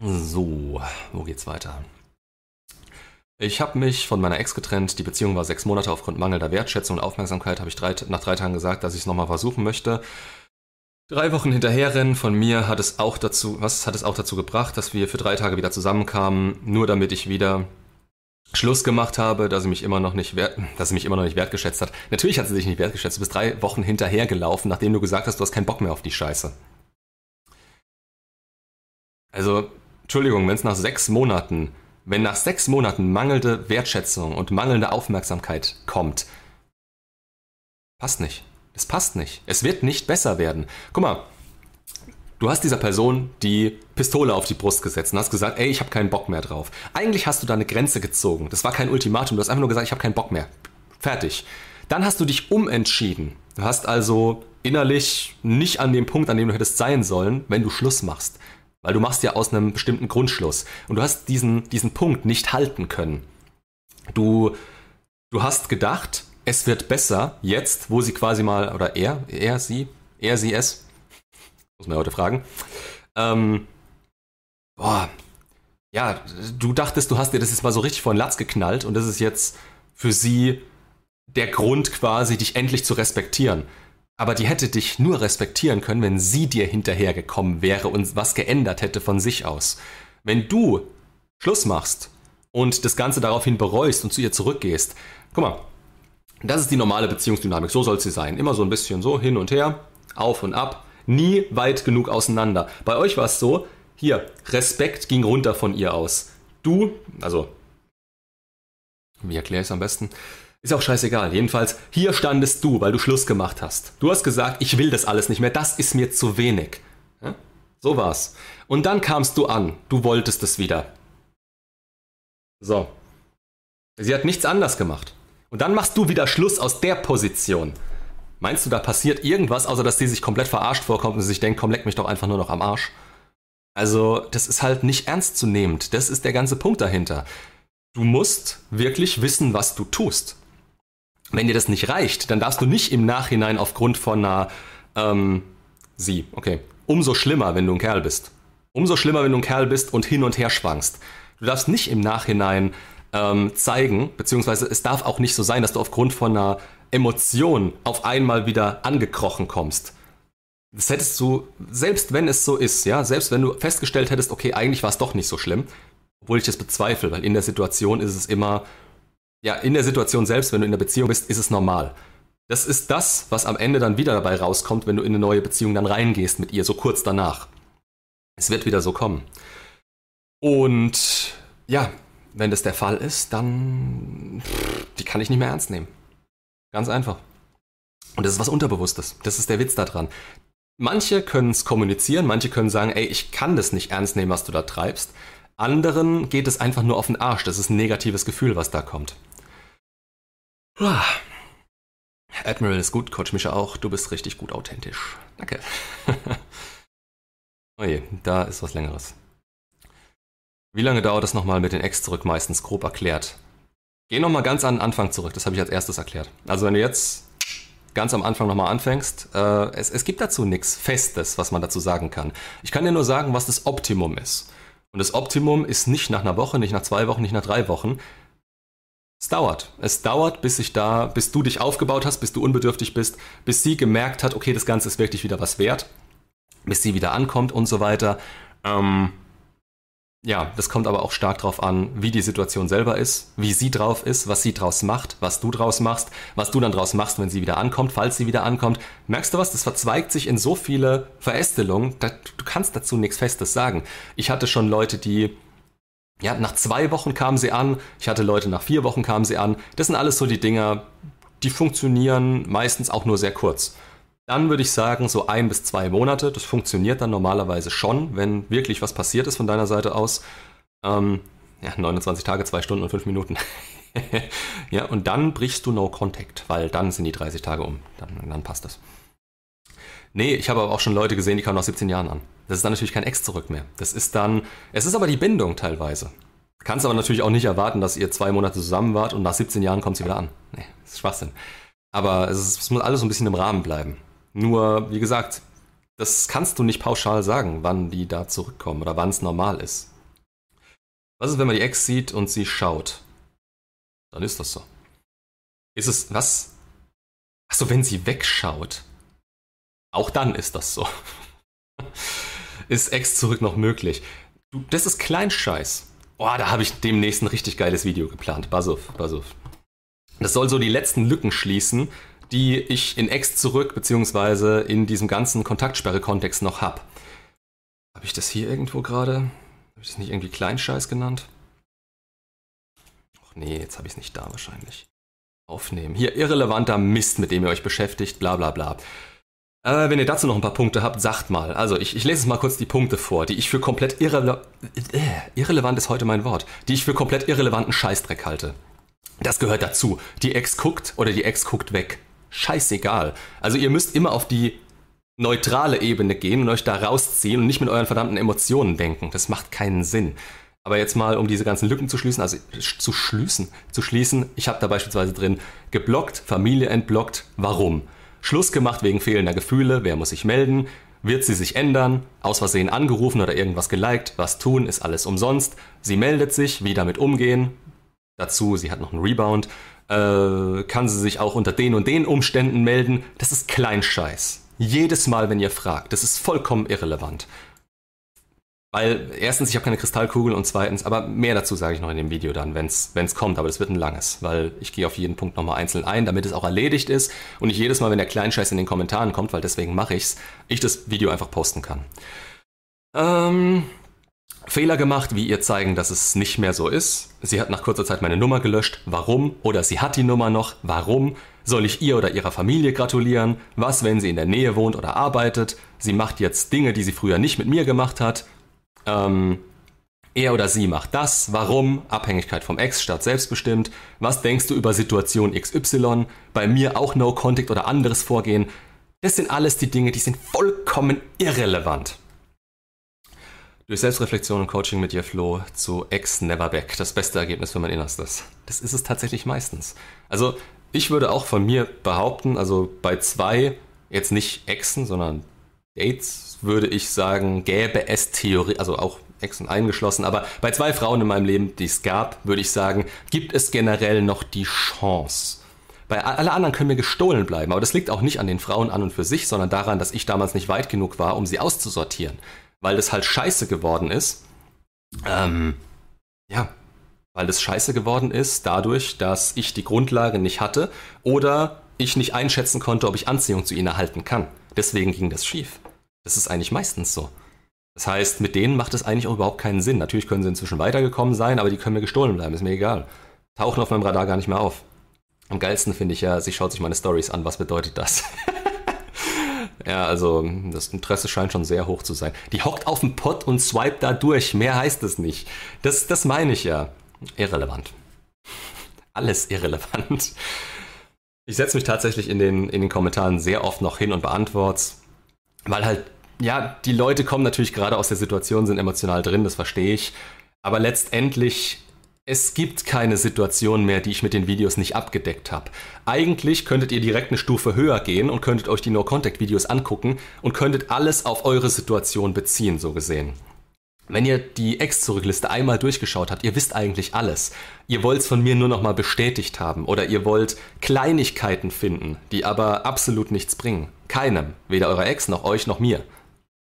So, wo geht's weiter? Ich habe mich von meiner Ex getrennt. Die Beziehung war sechs Monate aufgrund mangelnder Wertschätzung und Aufmerksamkeit. Habe ich drei, nach drei Tagen gesagt, dass ich es nochmal versuchen möchte. Drei Wochen hinterherrennen von mir hat es auch dazu, was hat es auch dazu gebracht, dass wir für drei Tage wieder zusammenkamen, nur damit ich wieder Schluss gemacht habe, dass sie mich immer noch nicht wert, dass sie mich immer noch nicht wertgeschätzt hat. Natürlich hat sie dich nicht wertgeschätzt. Du bist drei Wochen hinterhergelaufen, nachdem du gesagt hast, du hast keinen Bock mehr auf die Scheiße. Also, Entschuldigung, wenn es nach sechs Monaten wenn nach sechs Monaten mangelnde Wertschätzung und mangelnde Aufmerksamkeit kommt, passt nicht. Es passt nicht. Es wird nicht besser werden. Guck mal, du hast dieser Person die Pistole auf die Brust gesetzt und hast gesagt, ey, ich habe keinen Bock mehr drauf. Eigentlich hast du da eine Grenze gezogen. Das war kein Ultimatum. Du hast einfach nur gesagt, ich habe keinen Bock mehr. Fertig. Dann hast du dich umentschieden. Du hast also innerlich nicht an dem Punkt, an dem du hättest sein sollen, wenn du Schluss machst. Weil du machst ja aus einem bestimmten Grundschluss. Und du hast diesen, diesen Punkt nicht halten können. Du, du hast gedacht, es wird besser jetzt, wo sie quasi mal, oder er, er, sie, er, sie, es, muss man ja heute fragen. Ähm, boah, ja, du dachtest, du hast dir das jetzt mal so richtig vor den Latz geknallt und das ist jetzt für sie der Grund quasi, dich endlich zu respektieren. Aber die hätte dich nur respektieren können, wenn sie dir hinterhergekommen wäre und was geändert hätte von sich aus. Wenn du Schluss machst und das Ganze daraufhin bereust und zu ihr zurückgehst, guck mal, das ist die normale Beziehungsdynamik, so soll sie sein. Immer so ein bisschen so hin und her, auf und ab, nie weit genug auseinander. Bei euch war es so, hier, Respekt ging runter von ihr aus. Du, also, wie erkläre ich es am besten? Ist auch scheißegal. Jedenfalls, hier standest du, weil du Schluss gemacht hast. Du hast gesagt, ich will das alles nicht mehr, das ist mir zu wenig. Ja? So war's. Und dann kamst du an, du wolltest es wieder. So. Sie hat nichts anders gemacht. Und dann machst du wieder Schluss aus der Position. Meinst du, da passiert irgendwas, außer dass sie sich komplett verarscht vorkommt und sich denkt, komm, leck mich doch einfach nur noch am Arsch? Also, das ist halt nicht ernstzunehmend. Das ist der ganze Punkt dahinter. Du musst wirklich wissen, was du tust. Wenn dir das nicht reicht, dann darfst du nicht im Nachhinein aufgrund von einer, ähm, sie, okay, umso schlimmer, wenn du ein Kerl bist. Umso schlimmer, wenn du ein Kerl bist und hin und her schwankst. Du darfst nicht im Nachhinein ähm, zeigen, beziehungsweise es darf auch nicht so sein, dass du aufgrund von einer Emotion auf einmal wieder angekrochen kommst. Das hättest du, selbst wenn es so ist, ja, selbst wenn du festgestellt hättest, okay, eigentlich war es doch nicht so schlimm, obwohl ich das bezweifle, weil in der Situation ist es immer, ja, in der Situation selbst, wenn du in der Beziehung bist, ist es normal. Das ist das, was am Ende dann wieder dabei rauskommt, wenn du in eine neue Beziehung dann reingehst mit ihr, so kurz danach. Es wird wieder so kommen. Und ja, wenn das der Fall ist, dann die kann ich nicht mehr ernst nehmen. Ganz einfach. Und das ist was Unterbewusstes. Das ist der Witz daran. Manche können es kommunizieren, manche können sagen, ey, ich kann das nicht ernst nehmen, was du da treibst. Anderen geht es einfach nur auf den Arsch. Das ist ein negatives Gefühl, was da kommt. Admiral ist gut, Coach Mischa auch. Du bist richtig gut authentisch. Danke. Oje, da ist was Längeres. Wie lange dauert es nochmal mit den Ex zurück? Meistens grob erklärt. Geh nochmal ganz an den Anfang zurück, das habe ich als erstes erklärt. Also wenn du jetzt ganz am Anfang nochmal anfängst, äh, es, es gibt dazu nichts Festes, was man dazu sagen kann. Ich kann dir nur sagen, was das Optimum ist. Und das Optimum ist nicht nach einer Woche, nicht nach zwei Wochen, nicht nach drei Wochen. Es dauert. Es dauert, bis sich da, bis du dich aufgebaut hast, bis du unbedürftig bist, bis sie gemerkt hat, okay, das Ganze ist wirklich wieder was wert, bis sie wieder ankommt und so weiter. Ähm, ja, das kommt aber auch stark darauf an, wie die Situation selber ist, wie sie drauf ist, was sie draus macht, was du draus machst, was du dann draus machst, wenn sie wieder ankommt, falls sie wieder ankommt. Merkst du was? Das verzweigt sich in so viele Verästelungen, da, du kannst dazu nichts Festes sagen. Ich hatte schon Leute, die, ja, nach zwei Wochen kamen sie an, ich hatte Leute, nach vier Wochen kamen sie an. Das sind alles so die Dinger, die funktionieren meistens auch nur sehr kurz. Dann würde ich sagen, so ein bis zwei Monate. Das funktioniert dann normalerweise schon, wenn wirklich was passiert ist von deiner Seite aus. Ähm, ja, 29 Tage, 2 Stunden und 5 Minuten. ja, und dann brichst du No Contact, weil dann sind die 30 Tage um. Dann, dann passt das. Nee, ich habe aber auch schon Leute gesehen, die kamen nach 17 Jahren an. Das ist dann natürlich kein Ex zurück mehr. Das ist dann, es ist aber die Bindung teilweise. Kannst aber natürlich auch nicht erwarten, dass ihr zwei Monate zusammen wart und nach 17 Jahren kommt sie wieder an. Nee, das ist Schwachsinn. Aber es, ist, es muss alles so ein bisschen im Rahmen bleiben. Nur, wie gesagt, das kannst du nicht pauschal sagen, wann die da zurückkommen oder wann es normal ist. Was ist, wenn man die Ex sieht und sie schaut? Dann ist das so. Ist es, was? Achso, wenn sie wegschaut. Auch dann ist das so. ist Ex zurück noch möglich? Du, das ist Kleinscheiß. Boah, da habe ich demnächst ein richtig geiles Video geplant. Pass auf. Das soll so die letzten Lücken schließen, die ich in Ex zurück, beziehungsweise in diesem ganzen Kontaktsperre-Kontext noch habe. Habe ich das hier irgendwo gerade? Habe ich das nicht irgendwie Kleinscheiß genannt? Ach nee, jetzt habe ich es nicht da wahrscheinlich. Aufnehmen. Hier, irrelevanter Mist, mit dem ihr euch beschäftigt, bla bla bla. Äh, wenn ihr dazu noch ein paar Punkte habt, sagt mal. Also, ich, ich lese es mal kurz die Punkte vor, die ich für komplett irrele äh, irrelevant ist heute mein Wort, die ich für komplett irrelevanten Scheißdreck halte. Das gehört dazu. Die Ex guckt oder die Ex guckt weg. Scheißegal. Also, ihr müsst immer auf die neutrale Ebene gehen und euch da rausziehen und nicht mit euren verdammten Emotionen denken. Das macht keinen Sinn. Aber jetzt mal, um diese ganzen Lücken zu schließen, also zu schließen, zu schließen, ich habe da beispielsweise drin geblockt, Familie entblockt, warum? Schluss gemacht wegen fehlender Gefühle, wer muss sich melden? Wird sie sich ändern? Aus Versehen angerufen oder irgendwas geliked? Was tun? Ist alles umsonst? Sie meldet sich, wie damit umgehen? Dazu, sie hat noch einen Rebound. Äh, kann sie sich auch unter den und den Umständen melden? Das ist Kleinscheiß. Jedes Mal, wenn ihr fragt, das ist vollkommen irrelevant. Weil erstens, ich habe keine Kristallkugel und zweitens, aber mehr dazu sage ich noch in dem Video dann, wenn es kommt, aber das wird ein langes, weil ich gehe auf jeden Punkt nochmal einzeln ein, damit es auch erledigt ist und nicht jedes Mal, wenn der Kleinscheiß in den Kommentaren kommt, weil deswegen mache ich's, ich das Video einfach posten kann. Ähm, Fehler gemacht, wie ihr zeigen, dass es nicht mehr so ist. Sie hat nach kurzer Zeit meine Nummer gelöscht. Warum? Oder sie hat die Nummer noch. Warum? Soll ich ihr oder ihrer Familie gratulieren? Was, wenn sie in der Nähe wohnt oder arbeitet? Sie macht jetzt Dinge, die sie früher nicht mit mir gemacht hat. Ähm, er oder sie macht das, warum, Abhängigkeit vom Ex statt selbstbestimmt, was denkst du über Situation XY, bei mir auch No Contact oder anderes Vorgehen, das sind alles die Dinge, die sind vollkommen irrelevant. Durch Selbstreflexion und Coaching mit dir, Flo, zu Ex Never Back. Das beste Ergebnis für mein Innerstes. Das ist es tatsächlich meistens. Also, ich würde auch von mir behaupten, also bei zwei, jetzt nicht Exen, sondern Dates würde ich sagen, gäbe es Theorie, also auch Exen eingeschlossen, aber bei zwei Frauen in meinem Leben, die es gab, würde ich sagen, gibt es generell noch die Chance. Bei alle anderen können mir gestohlen bleiben, aber das liegt auch nicht an den Frauen an und für sich, sondern daran, dass ich damals nicht weit genug war, um sie auszusortieren. Weil das halt scheiße geworden ist. Ähm, ja, weil das scheiße geworden ist dadurch, dass ich die Grundlage nicht hatte oder ich nicht einschätzen konnte, ob ich Anziehung zu ihnen erhalten kann. Deswegen ging das schief. Das ist eigentlich meistens so. Das heißt, mit denen macht es eigentlich auch überhaupt keinen Sinn. Natürlich können sie inzwischen weitergekommen sein, aber die können mir gestohlen bleiben, ist mir egal. Tauchen auf meinem Radar gar nicht mehr auf. Am geilsten finde ich ja, sie schaut sich meine Stories an. Was bedeutet das? ja, also das Interesse scheint schon sehr hoch zu sein. Die hockt auf dem Pott und swipet da durch. Mehr heißt es nicht. Das, das meine ich ja. Irrelevant. Alles irrelevant. Ich setze mich tatsächlich in den, in den Kommentaren sehr oft noch hin und beantworte weil halt, ja, die Leute kommen natürlich gerade aus der Situation, sind emotional drin, das verstehe ich. Aber letztendlich, es gibt keine Situation mehr, die ich mit den Videos nicht abgedeckt habe. Eigentlich könntet ihr direkt eine Stufe höher gehen und könntet euch die No-Contact-Videos angucken und könntet alles auf eure Situation beziehen, so gesehen. Wenn ihr die Ex-Zurückliste einmal durchgeschaut habt, ihr wisst eigentlich alles. Ihr wollt es von mir nur nochmal bestätigt haben oder ihr wollt Kleinigkeiten finden, die aber absolut nichts bringen. Keinem. Weder eurer Ex noch euch noch mir.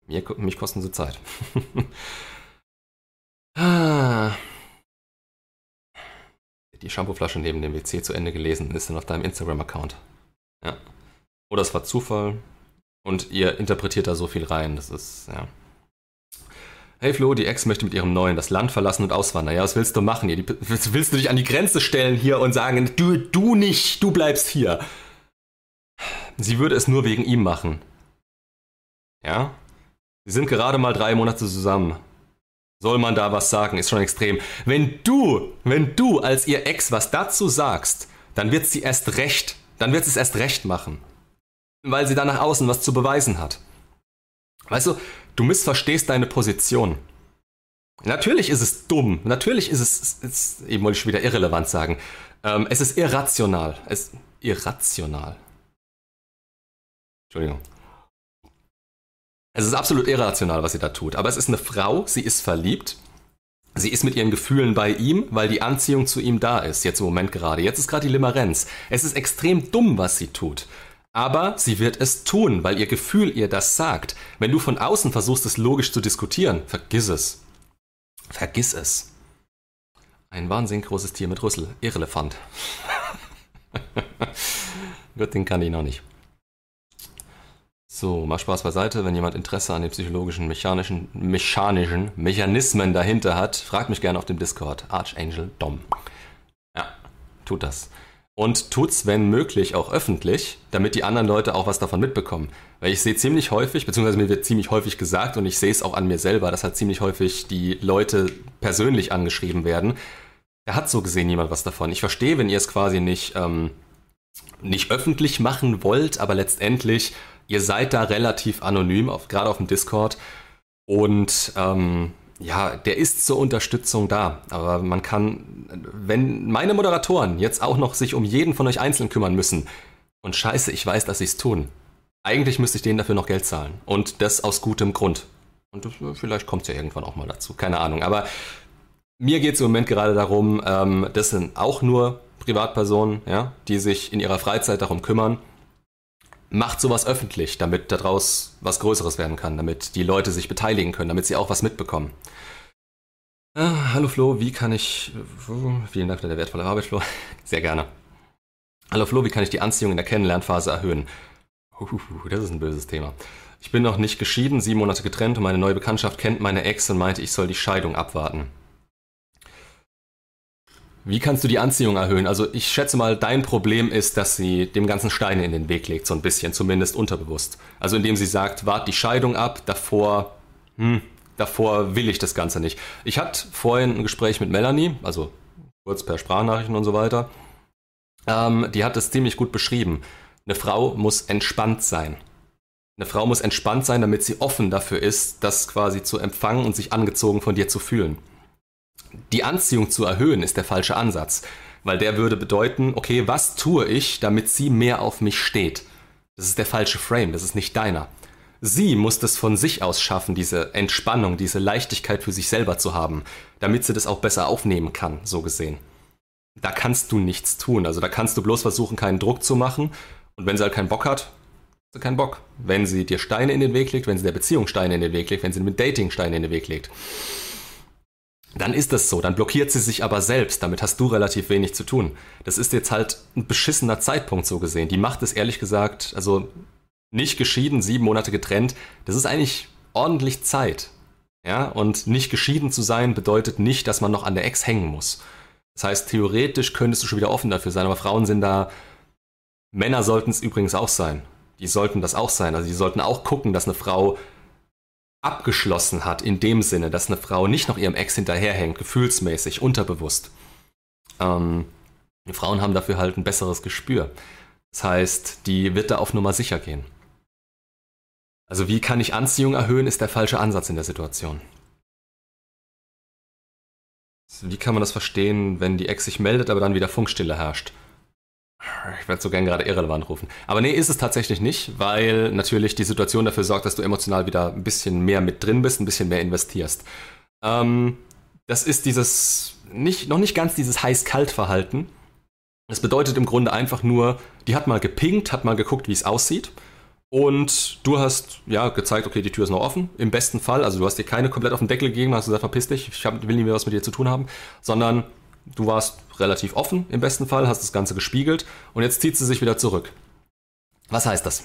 mir mich kosten sie Zeit. Ah. die Shampooflasche neben dem WC zu Ende gelesen, ist dann auf deinem Instagram-Account. Ja. Oder es war Zufall und ihr interpretiert da so viel rein. Das ist, ja. Hey Flo, die Ex möchte mit ihrem Neuen das Land verlassen und auswandern. Ja, was willst du machen hier? willst du dich an die Grenze stellen hier und sagen, du, du nicht, du bleibst hier? Sie würde es nur wegen ihm machen. Ja? Sie sind gerade mal drei Monate zusammen. Soll man da was sagen? Ist schon extrem. Wenn du, wenn du als ihr Ex was dazu sagst, dann wird sie erst recht, dann wird sie es erst recht machen. Weil sie da nach außen was zu beweisen hat. Weißt du, du missverstehst deine Position. Natürlich ist es dumm, natürlich ist es, ist, eben wollte ich wieder irrelevant sagen. Ähm, es ist irrational. Es irrational. Entschuldigung. Es ist absolut irrational, was sie da tut. Aber es ist eine Frau, sie ist verliebt. Sie ist mit ihren Gefühlen bei ihm, weil die Anziehung zu ihm da ist, jetzt im Moment gerade. Jetzt ist gerade die Limerenz. Es ist extrem dumm, was sie tut. Aber sie wird es tun, weil ihr Gefühl ihr das sagt. Wenn du von außen versuchst, es logisch zu diskutieren, vergiss es. Vergiss es. Ein wahnsinnig großes Tier mit Rüssel. Irrelevant. Gut, den kann ich noch nicht. So, mal Spaß beiseite. Wenn jemand Interesse an den psychologischen, mechanischen, mechanischen Mechanismen dahinter hat, fragt mich gerne auf dem Discord. Archangel Dom. tut das. Und tut's, wenn möglich, auch öffentlich, damit die anderen Leute auch was davon mitbekommen. Weil ich sehe ziemlich häufig, beziehungsweise mir wird ziemlich häufig gesagt und ich sehe es auch an mir selber, dass halt ziemlich häufig die Leute persönlich angeschrieben werden. Da hat so gesehen niemand was davon. Ich verstehe, wenn ihr es quasi nicht, ähm, nicht öffentlich machen wollt, aber letztendlich, ihr seid da relativ anonym, auf, gerade auf dem Discord. Und ähm, ja, der ist zur Unterstützung da. Aber man kann, wenn meine Moderatoren jetzt auch noch sich um jeden von euch einzeln kümmern müssen, und scheiße, ich weiß, dass sie es tun. Eigentlich müsste ich denen dafür noch Geld zahlen. Und das aus gutem Grund. Und das, vielleicht kommt es ja irgendwann auch mal dazu. Keine Ahnung. Aber mir geht es im Moment gerade darum, ähm, das sind auch nur Privatpersonen, ja, die sich in ihrer Freizeit darum kümmern macht sowas öffentlich, damit daraus was Größeres werden kann, damit die Leute sich beteiligen können, damit sie auch was mitbekommen. Ah, hallo Flo, wie kann ich. Vielen Dank für deine wertvolle Arbeit, Flo. Sehr gerne. Hallo Flo, wie kann ich die Anziehung in der Kennenlernphase erhöhen? das ist ein böses Thema. Ich bin noch nicht geschieden, sieben Monate getrennt und meine neue Bekanntschaft kennt meine Ex und meinte, ich soll die Scheidung abwarten. Wie kannst du die Anziehung erhöhen? Also ich schätze mal, dein Problem ist, dass sie dem ganzen Steine in den Weg legt, so ein bisschen, zumindest unterbewusst. Also indem sie sagt, wart die Scheidung ab, davor, hm, davor will ich das Ganze nicht. Ich hatte vorhin ein Gespräch mit Melanie, also kurz per Sprachnachrichten und so weiter. Ähm, die hat es ziemlich gut beschrieben. Eine Frau muss entspannt sein. Eine Frau muss entspannt sein, damit sie offen dafür ist, das quasi zu empfangen und sich angezogen von dir zu fühlen die Anziehung zu erhöhen ist der falsche Ansatz, weil der würde bedeuten, okay, was tue ich, damit sie mehr auf mich steht? Das ist der falsche Frame, das ist nicht deiner. Sie muss das von sich aus schaffen, diese Entspannung, diese Leichtigkeit für sich selber zu haben, damit sie das auch besser aufnehmen kann, so gesehen. Da kannst du nichts tun, also da kannst du bloß versuchen, keinen Druck zu machen und wenn sie halt keinen Bock hat, hat sie keinen Bock. Wenn sie dir Steine in den Weg legt, wenn sie der Beziehung Steine in den Weg legt, wenn sie mit Dating Steine in den Weg legt, dann ist das so, dann blockiert sie sich aber selbst, damit hast du relativ wenig zu tun. Das ist jetzt halt ein beschissener Zeitpunkt so gesehen. Die macht es ehrlich gesagt, also nicht geschieden, sieben Monate getrennt, das ist eigentlich ordentlich Zeit. Ja, und nicht geschieden zu sein bedeutet nicht, dass man noch an der Ex hängen muss. Das heißt, theoretisch könntest du schon wieder offen dafür sein, aber Frauen sind da, Männer sollten es übrigens auch sein. Die sollten das auch sein. Also die sollten auch gucken, dass eine Frau abgeschlossen hat, in dem Sinne, dass eine Frau nicht noch ihrem Ex hinterherhängt, gefühlsmäßig, unterbewusst. Ähm, Frauen haben dafür halt ein besseres Gespür. Das heißt, die wird da auf Nummer sicher gehen. Also wie kann ich Anziehung erhöhen, ist der falsche Ansatz in der Situation. Wie kann man das verstehen, wenn die Ex sich meldet, aber dann wieder Funkstille herrscht? Ich werde so gern gerade irrelevant rufen. Aber nee, ist es tatsächlich nicht, weil natürlich die Situation dafür sorgt, dass du emotional wieder ein bisschen mehr mit drin bist, ein bisschen mehr investierst. Ähm, das ist dieses, nicht, noch nicht ganz dieses heiß-kalt-Verhalten. Das bedeutet im Grunde einfach nur, die hat mal gepinkt, hat mal geguckt, wie es aussieht. Und du hast ja gezeigt, okay, die Tür ist noch offen. Im besten Fall, also du hast dir keine komplett auf den Deckel gegeben, hast gesagt, verpiss dich, ich hab, will nie mehr was mit dir zu tun haben, sondern Du warst relativ offen im besten Fall, hast das Ganze gespiegelt und jetzt zieht sie sich wieder zurück. Was heißt das?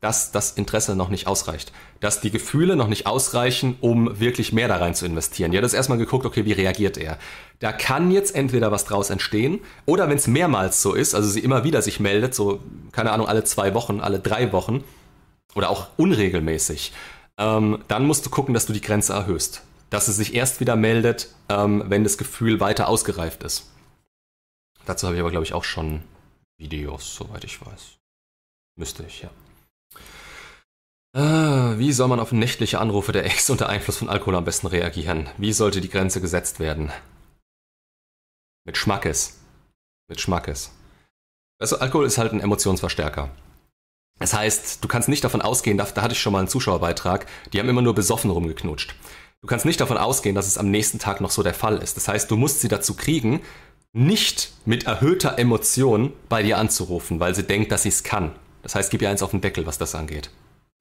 Dass das Interesse noch nicht ausreicht. Dass die Gefühle noch nicht ausreichen, um wirklich mehr da rein zu investieren. Ihr habt das erstmal geguckt, okay, wie reagiert er? Da kann jetzt entweder was draus entstehen oder wenn es mehrmals so ist, also sie immer wieder sich meldet, so, keine Ahnung, alle zwei Wochen, alle drei Wochen oder auch unregelmäßig, ähm, dann musst du gucken, dass du die Grenze erhöhst dass es sich erst wieder meldet, ähm, wenn das Gefühl weiter ausgereift ist. Dazu habe ich aber, glaube ich, auch schon Videos, soweit ich weiß. Müsste ich, ja. Äh, wie soll man auf nächtliche Anrufe der Ex unter Einfluss von Alkohol am besten reagieren? Wie sollte die Grenze gesetzt werden? Mit Schmackes. Mit Schmackes. Also Alkohol ist halt ein Emotionsverstärker. Das heißt, du kannst nicht davon ausgehen, da, da hatte ich schon mal einen Zuschauerbeitrag, die haben immer nur besoffen rumgeknutscht. Du kannst nicht davon ausgehen, dass es am nächsten Tag noch so der Fall ist. Das heißt, du musst sie dazu kriegen, nicht mit erhöhter Emotion bei dir anzurufen, weil sie denkt, dass sie es kann. Das heißt, gib ihr eins auf den Deckel, was das angeht.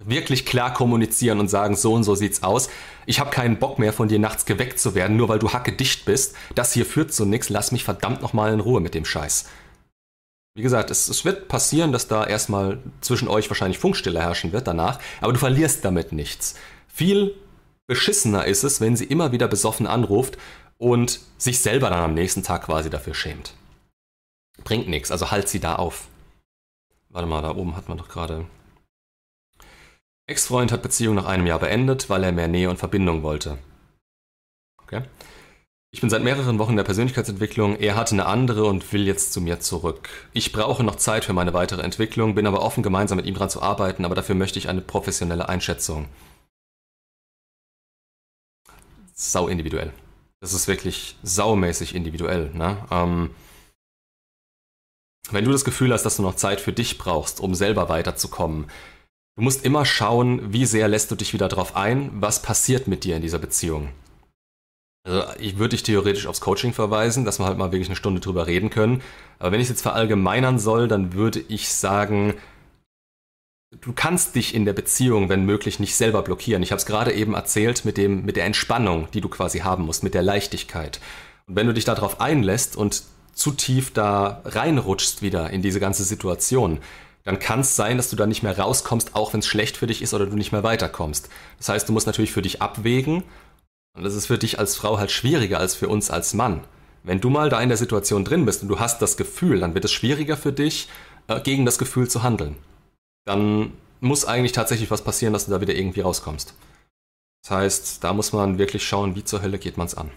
Wirklich klar kommunizieren und sagen, so und so sieht's aus. Ich habe keinen Bock mehr, von dir nachts geweckt zu werden, nur weil du hacke dicht bist. Das hier führt zu nichts. Lass mich verdammt nochmal in Ruhe mit dem Scheiß. Wie gesagt, es, es, wird passieren, dass da erstmal zwischen euch wahrscheinlich Funkstille herrschen wird danach, aber du verlierst damit nichts. Viel beschissener ist es, wenn sie immer wieder besoffen anruft und sich selber dann am nächsten Tag quasi dafür schämt. Bringt nichts, also halt sie da auf. Warte mal, da oben hat man doch gerade. Ex-Freund hat Beziehung nach einem Jahr beendet, weil er mehr Nähe und Verbindung wollte. Okay. Ich bin seit mehreren Wochen in der Persönlichkeitsentwicklung. Er hatte eine andere und will jetzt zu mir zurück. Ich brauche noch Zeit für meine weitere Entwicklung, bin aber offen, gemeinsam mit ihm dran zu arbeiten, aber dafür möchte ich eine professionelle Einschätzung. Sau individuell. Das ist wirklich saumäßig individuell. Ne? Ähm, wenn du das Gefühl hast, dass du noch Zeit für dich brauchst, um selber weiterzukommen, du musst immer schauen, wie sehr lässt du dich wieder darauf ein, was passiert mit dir in dieser Beziehung. Also ich würde dich theoretisch aufs Coaching verweisen, dass wir halt mal wirklich eine Stunde drüber reden können. Aber wenn ich es jetzt verallgemeinern soll, dann würde ich sagen, du kannst dich in der Beziehung, wenn möglich, nicht selber blockieren. Ich habe es gerade eben erzählt mit, dem, mit der Entspannung, die du quasi haben musst, mit der Leichtigkeit. Und wenn du dich darauf einlässt und zu tief da reinrutschst wieder in diese ganze Situation, dann kann es sein, dass du da nicht mehr rauskommst, auch wenn es schlecht für dich ist oder du nicht mehr weiterkommst. Das heißt, du musst natürlich für dich abwägen, und das ist für dich als Frau halt schwieriger als für uns als Mann. Wenn du mal da in der Situation drin bist und du hast das Gefühl, dann wird es schwieriger für dich, äh, gegen das Gefühl zu handeln. Dann muss eigentlich tatsächlich was passieren, dass du da wieder irgendwie rauskommst. Das heißt, da muss man wirklich schauen, wie zur Hölle geht man es an.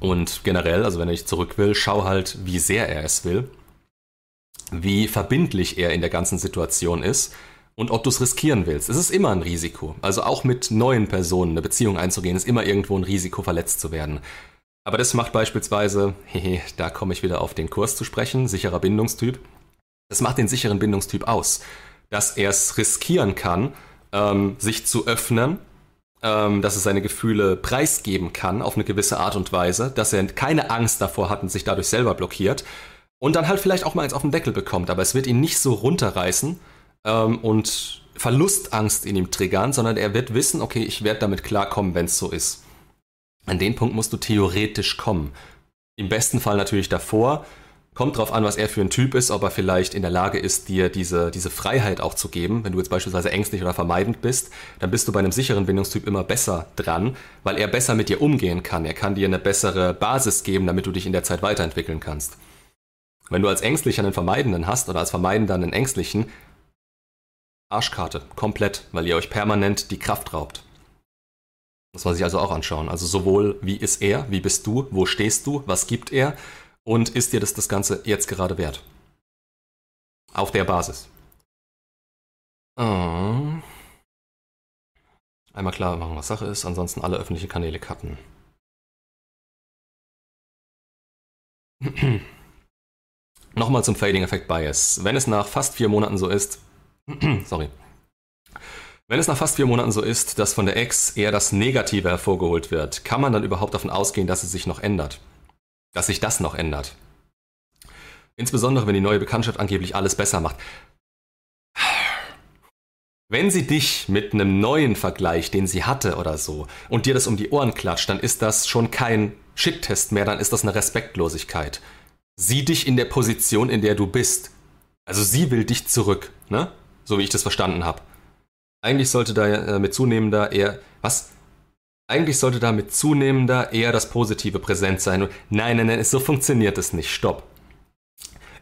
Und generell, also wenn er nicht zurück will, schau halt, wie sehr er es will, wie verbindlich er in der ganzen Situation ist und ob du es riskieren willst. Es ist immer ein Risiko. Also auch mit neuen Personen eine Beziehung einzugehen, ist immer irgendwo ein Risiko, verletzt zu werden. Aber das macht beispielsweise, da komme ich wieder auf den Kurs zu sprechen, sicherer Bindungstyp. Das macht den sicheren Bindungstyp aus, dass er es riskieren kann, ähm, sich zu öffnen, ähm, dass er seine Gefühle preisgeben kann auf eine gewisse Art und Weise, dass er keine Angst davor hat und sich dadurch selber blockiert und dann halt vielleicht auch mal eins auf den Deckel bekommt, aber es wird ihn nicht so runterreißen, ähm, und Verlustangst in ihm triggern, sondern er wird wissen, okay, ich werde damit klarkommen, wenn es so ist. An den Punkt musst du theoretisch kommen. Im besten Fall natürlich davor. Kommt drauf an, was er für ein Typ ist, ob er vielleicht in der Lage ist, dir diese, diese Freiheit auch zu geben. Wenn du jetzt beispielsweise ängstlich oder vermeidend bist, dann bist du bei einem sicheren Bindungstyp immer besser dran, weil er besser mit dir umgehen kann. Er kann dir eine bessere Basis geben, damit du dich in der Zeit weiterentwickeln kannst. Wenn du als Ängstlicher einen Vermeidenden hast oder als Vermeidender einen Ängstlichen, Arschkarte, komplett, weil ihr euch permanent die Kraft raubt. Muss man sich also auch anschauen. Also sowohl, wie ist er, wie bist du, wo stehst du, was gibt er und ist dir das das Ganze jetzt gerade wert? Auf der Basis. Oh. Einmal klar machen, was Sache ist, ansonsten alle öffentlichen Kanäle cutten. Nochmal zum Fading Effect Bias. Wenn es nach fast vier Monaten so ist, Sorry. Wenn es nach fast vier Monaten so ist, dass von der Ex eher das Negative hervorgeholt wird, kann man dann überhaupt davon ausgehen, dass es sich noch ändert? Dass sich das noch ändert? Insbesondere, wenn die neue Bekanntschaft angeblich alles besser macht. Wenn sie dich mit einem neuen Vergleich, den sie hatte oder so, und dir das um die Ohren klatscht, dann ist das schon kein Shit-Test mehr, dann ist das eine Respektlosigkeit. Sieh dich in der Position, in der du bist. Also sie will dich zurück, ne? so wie ich das verstanden habe. Eigentlich sollte da äh, mit zunehmender eher. Was? Eigentlich sollte da mit zunehmender eher das Positive präsent sein. Und nein, nein, nein, so funktioniert es nicht. Stopp.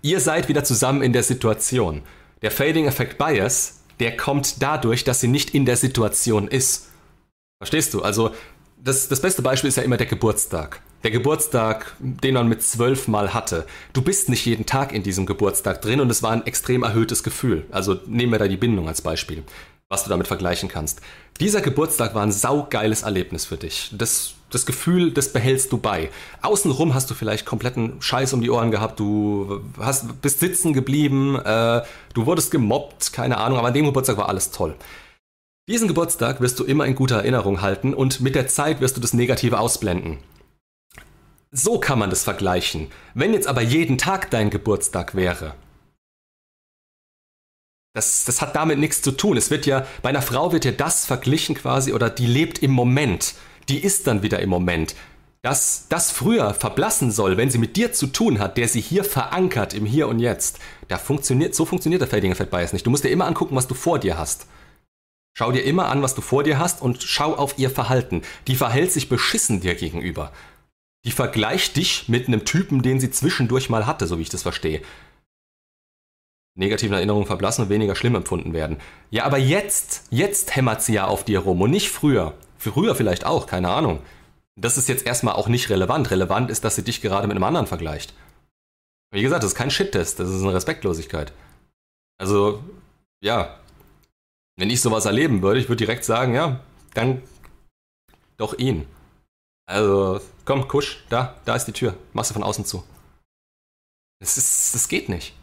Ihr seid wieder zusammen in der Situation. Der Fading Effect Bias, der kommt dadurch, dass sie nicht in der Situation ist. Verstehst du? Also, das, das beste Beispiel ist ja immer der Geburtstag. Der Geburtstag, den man mit zwölf Mal hatte. Du bist nicht jeden Tag in diesem Geburtstag drin und es war ein extrem erhöhtes Gefühl. Also nehmen wir da die Bindung als Beispiel, was du damit vergleichen kannst. Dieser Geburtstag war ein saugeiles Erlebnis für dich. Das, das Gefühl, das behältst du bei. Außenrum hast du vielleicht kompletten Scheiß um die Ohren gehabt, du hast, bist sitzen geblieben, äh, du wurdest gemobbt, keine Ahnung, aber an dem Geburtstag war alles toll. Diesen Geburtstag wirst du immer in guter Erinnerung halten und mit der Zeit wirst du das Negative ausblenden. So kann man das vergleichen. Wenn jetzt aber jeden Tag dein Geburtstag wäre, das, das hat damit nichts zu tun. Es wird ja, bei einer Frau wird ja das verglichen quasi oder die lebt im Moment. Die ist dann wieder im Moment. Dass das früher verblassen soll, wenn sie mit dir zu tun hat, der sie hier verankert im Hier und Jetzt, da funktioniert, so funktioniert der Effect Bias nicht. Du musst dir immer angucken, was du vor dir hast. Schau dir immer an, was du vor dir hast und schau auf ihr Verhalten. Die verhält sich beschissen dir gegenüber. Die vergleicht dich mit einem Typen, den sie zwischendurch mal hatte, so wie ich das verstehe. Negativen Erinnerungen verblassen und weniger schlimm empfunden werden. Ja, aber jetzt, jetzt hämmert sie ja auf dir rum und nicht früher. Früher vielleicht auch, keine Ahnung. Das ist jetzt erstmal auch nicht relevant. Relevant ist, dass sie dich gerade mit einem anderen vergleicht. Wie gesagt, das ist kein Shit-Test, das ist eine Respektlosigkeit. Also, ja, wenn ich sowas erleben würde, ich würde direkt sagen, ja, dann doch ihn. Also, komm, Kusch, da, da ist die Tür. Machst du von außen zu. Das ist, das geht nicht.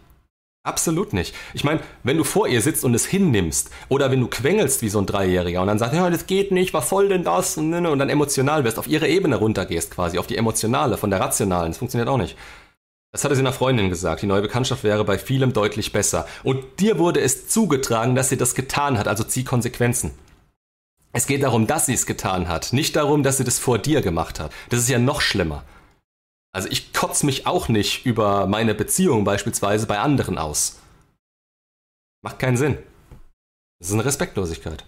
Absolut nicht. Ich meine, wenn du vor ihr sitzt und es hinnimmst, oder wenn du quengelst wie so ein Dreijähriger und dann sagst, ja, das geht nicht, was soll denn das? Und dann emotional wirst, auf ihre Ebene runtergehst quasi, auf die emotionale, von der rationalen. Das funktioniert auch nicht. Das hatte sie einer Freundin gesagt. Die neue Bekanntschaft wäre bei vielem deutlich besser. Und dir wurde es zugetragen, dass sie das getan hat, also zieh Konsequenzen. Es geht darum, dass sie es getan hat, nicht darum, dass sie das vor dir gemacht hat. Das ist ja noch schlimmer. Also ich kotze mich auch nicht über meine Beziehung beispielsweise bei anderen aus. Macht keinen Sinn. Das ist eine Respektlosigkeit.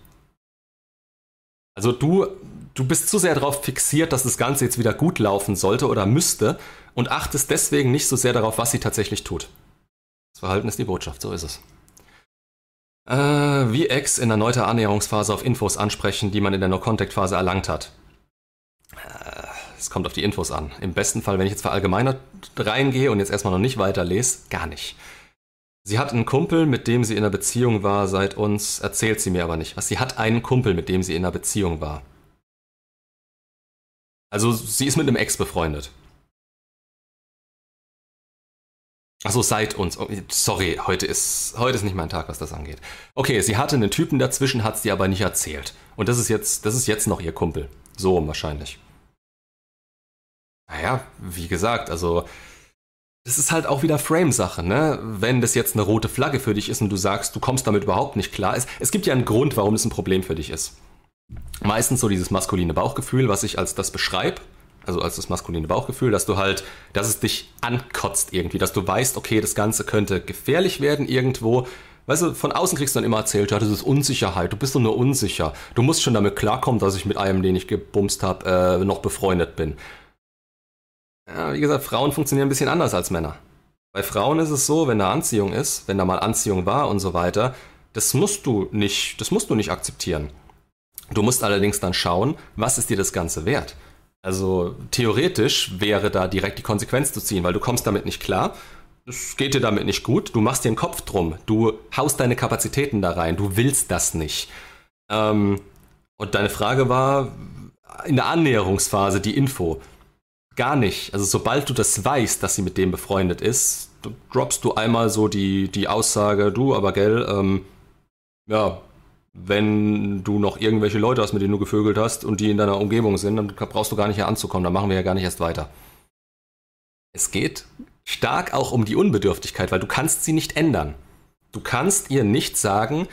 Also du, du bist zu sehr darauf fixiert, dass das Ganze jetzt wieder gut laufen sollte oder müsste und achtest deswegen nicht so sehr darauf, was sie tatsächlich tut. Das Verhalten ist die Botschaft, so ist es. Äh, wie Ex in erneuter Annäherungsphase auf Infos ansprechen, die man in der No-Contact-Phase erlangt hat. Äh, es kommt auf die Infos an. Im besten Fall, wenn ich jetzt verallgemeinert reingehe und jetzt erstmal noch nicht weiterlese, gar nicht. Sie hat einen Kumpel, mit dem sie in einer Beziehung war seit uns, erzählt sie mir aber nicht. Was, sie hat einen Kumpel, mit dem sie in einer Beziehung war. Also sie ist mit einem Ex befreundet. Achso, seit uns. Oh, sorry, heute ist, heute ist nicht mein Tag, was das angeht. Okay, sie hatte einen Typen dazwischen, hat sie aber nicht erzählt. Und das ist jetzt, das ist jetzt noch ihr Kumpel. So wahrscheinlich. Naja, wie gesagt, also das ist halt auch wieder Frame-Sache, ne? Wenn das jetzt eine rote Flagge für dich ist und du sagst, du kommst damit überhaupt nicht klar. Es, es gibt ja einen Grund, warum es ein Problem für dich ist. Meistens so dieses maskuline Bauchgefühl, was ich als das beschreibe, also als das maskuline Bauchgefühl, dass du halt, dass es dich ankotzt irgendwie, dass du weißt, okay, das Ganze könnte gefährlich werden irgendwo. Weißt du, von außen kriegst du dann immer erzählt, ja, das ist Unsicherheit, du bist doch nur unsicher. Du musst schon damit klarkommen, dass ich mit einem, den ich gebumst habe, äh, noch befreundet bin. Ja, wie gesagt, Frauen funktionieren ein bisschen anders als Männer. Bei Frauen ist es so, wenn da Anziehung ist, wenn da mal Anziehung war und so weiter, das musst du nicht, das musst du nicht akzeptieren. Du musst allerdings dann schauen, was ist dir das Ganze wert? Also theoretisch wäre da direkt die Konsequenz zu ziehen, weil du kommst damit nicht klar, es geht dir damit nicht gut, du machst dir einen Kopf drum, du haust deine Kapazitäten da rein, du willst das nicht. Ähm, und deine Frage war in der Annäherungsphase die Info. Gar nicht. Also sobald du das weißt, dass sie mit dem befreundet ist, droppst du einmal so die, die Aussage, du, aber gell, ähm, ja, wenn du noch irgendwelche Leute hast, mit denen du gevögelt hast und die in deiner Umgebung sind, dann brauchst du gar nicht hier anzukommen, dann machen wir ja gar nicht erst weiter. Es geht stark auch um die Unbedürftigkeit, weil du kannst sie nicht ändern. Du kannst ihr nicht sagen,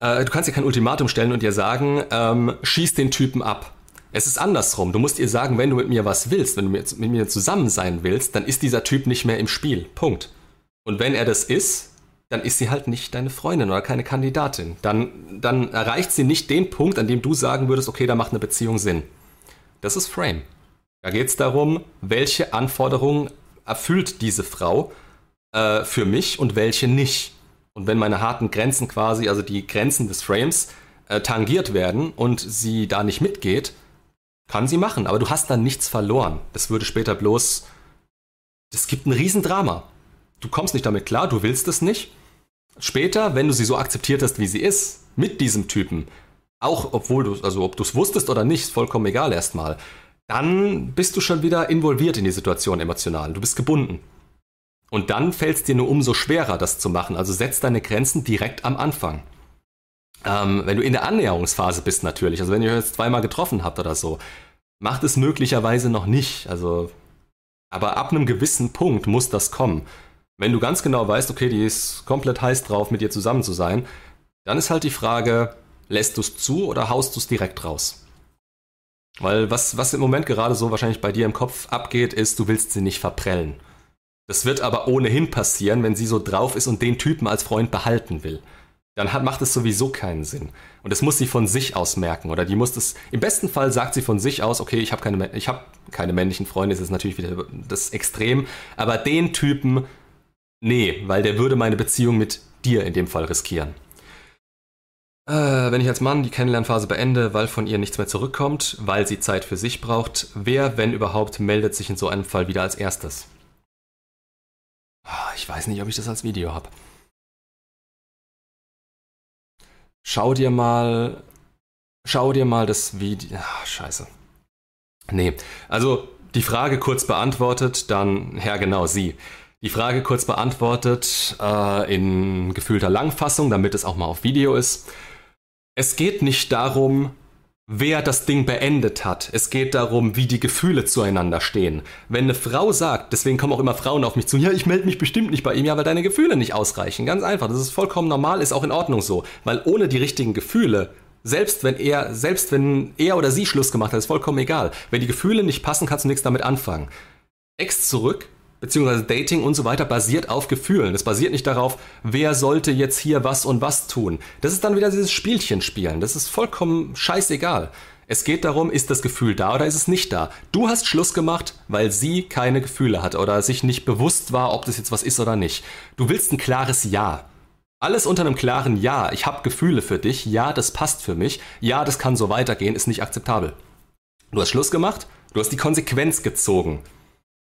äh, du kannst ihr kein Ultimatum stellen und ihr sagen, ähm, schieß den Typen ab. Es ist andersrum. Du musst ihr sagen, wenn du mit mir was willst, wenn du mit, mir zusammen sein willst, dann ist dieser Typ nicht mehr im Spiel. Punkt. Und wenn er das ist, dann ist sie halt nicht deine Freundin oder keine Kandidatin. Dann, dann erreicht sie nicht den Punkt, an dem du sagen würdest, okay, da macht eine Beziehung Sinn. Das ist Frame. Da geht es darum, welche Anforderungen erfüllt diese Frau äh, für mich und welche nicht. Und wenn meine harten Grenzen quasi, also die Grenzen des Frames, äh, tangiert werden und sie da nicht mitgeht, kann sie machen, aber du hast dann nichts verloren. Das würde später bloß. Das gibt ein Riesendrama. Du kommst nicht damit klar, du willst es nicht. Später, wenn du sie so akzeptiert hast, wie sie ist, mit diesem Typen, auch obwohl du, also ob du es wusstest oder nicht, ist vollkommen egal erstmal, dann bist du schon wieder involviert in die Situation emotional. Du bist gebunden. Und dann fällt es dir nur umso schwerer, das zu machen. Also setz deine Grenzen direkt am Anfang. Ähm, wenn du in der Annäherungsphase bist natürlich, also wenn ihr euch jetzt zweimal getroffen habt oder so, macht es möglicherweise noch nicht. Also, aber ab einem gewissen Punkt muss das kommen. Wenn du ganz genau weißt, okay, die ist komplett heiß drauf, mit dir zusammen zu sein, dann ist halt die Frage, lässt du es zu oder haust du es direkt raus? Weil was, was im Moment gerade so wahrscheinlich bei dir im Kopf abgeht, ist, du willst sie nicht verprellen. Das wird aber ohnehin passieren, wenn sie so drauf ist und den Typen als Freund behalten will. Dann hat, macht es sowieso keinen Sinn. Und das muss sie von sich aus merken. Oder die muss das, im besten Fall sagt sie von sich aus, okay, ich habe keine, hab keine männlichen Freunde, das ist natürlich wieder das Extrem. Aber den Typen, nee, weil der würde meine Beziehung mit dir in dem Fall riskieren. Äh, wenn ich als Mann die Kennenlernphase beende, weil von ihr nichts mehr zurückkommt, weil sie Zeit für sich braucht, wer, wenn überhaupt, meldet sich in so einem Fall wieder als erstes? Ah, ich weiß nicht, ob ich das als Video habe. Schau dir mal. Schau dir mal das Video. Ach, scheiße. Nee, also die Frage kurz beantwortet, dann, ja genau, sie. Die Frage kurz beantwortet äh, in gefühlter Langfassung, damit es auch mal auf Video ist. Es geht nicht darum, wer das Ding beendet hat. Es geht darum, wie die Gefühle zueinander stehen. Wenn eine Frau sagt, deswegen kommen auch immer Frauen auf mich zu, ja, ich melde mich bestimmt nicht bei ihm, ja, weil deine Gefühle nicht ausreichen. Ganz einfach. Das ist vollkommen normal, ist auch in Ordnung so. Weil ohne die richtigen Gefühle, selbst wenn er, selbst wenn er oder sie Schluss gemacht hat, ist vollkommen egal. Wenn die Gefühle nicht passen, kannst du nichts damit anfangen. Ex zurück, beziehungsweise Dating und so weiter basiert auf Gefühlen. Es basiert nicht darauf, wer sollte jetzt hier was und was tun. Das ist dann wieder dieses Spielchen spielen. Das ist vollkommen scheißegal. Es geht darum, ist das Gefühl da oder ist es nicht da? Du hast Schluss gemacht, weil sie keine Gefühle hat oder sich nicht bewusst war, ob das jetzt was ist oder nicht. Du willst ein klares Ja. Alles unter einem klaren Ja. Ich habe Gefühle für dich. Ja, das passt für mich. Ja, das kann so weitergehen, ist nicht akzeptabel. Du hast Schluss gemacht. Du hast die Konsequenz gezogen.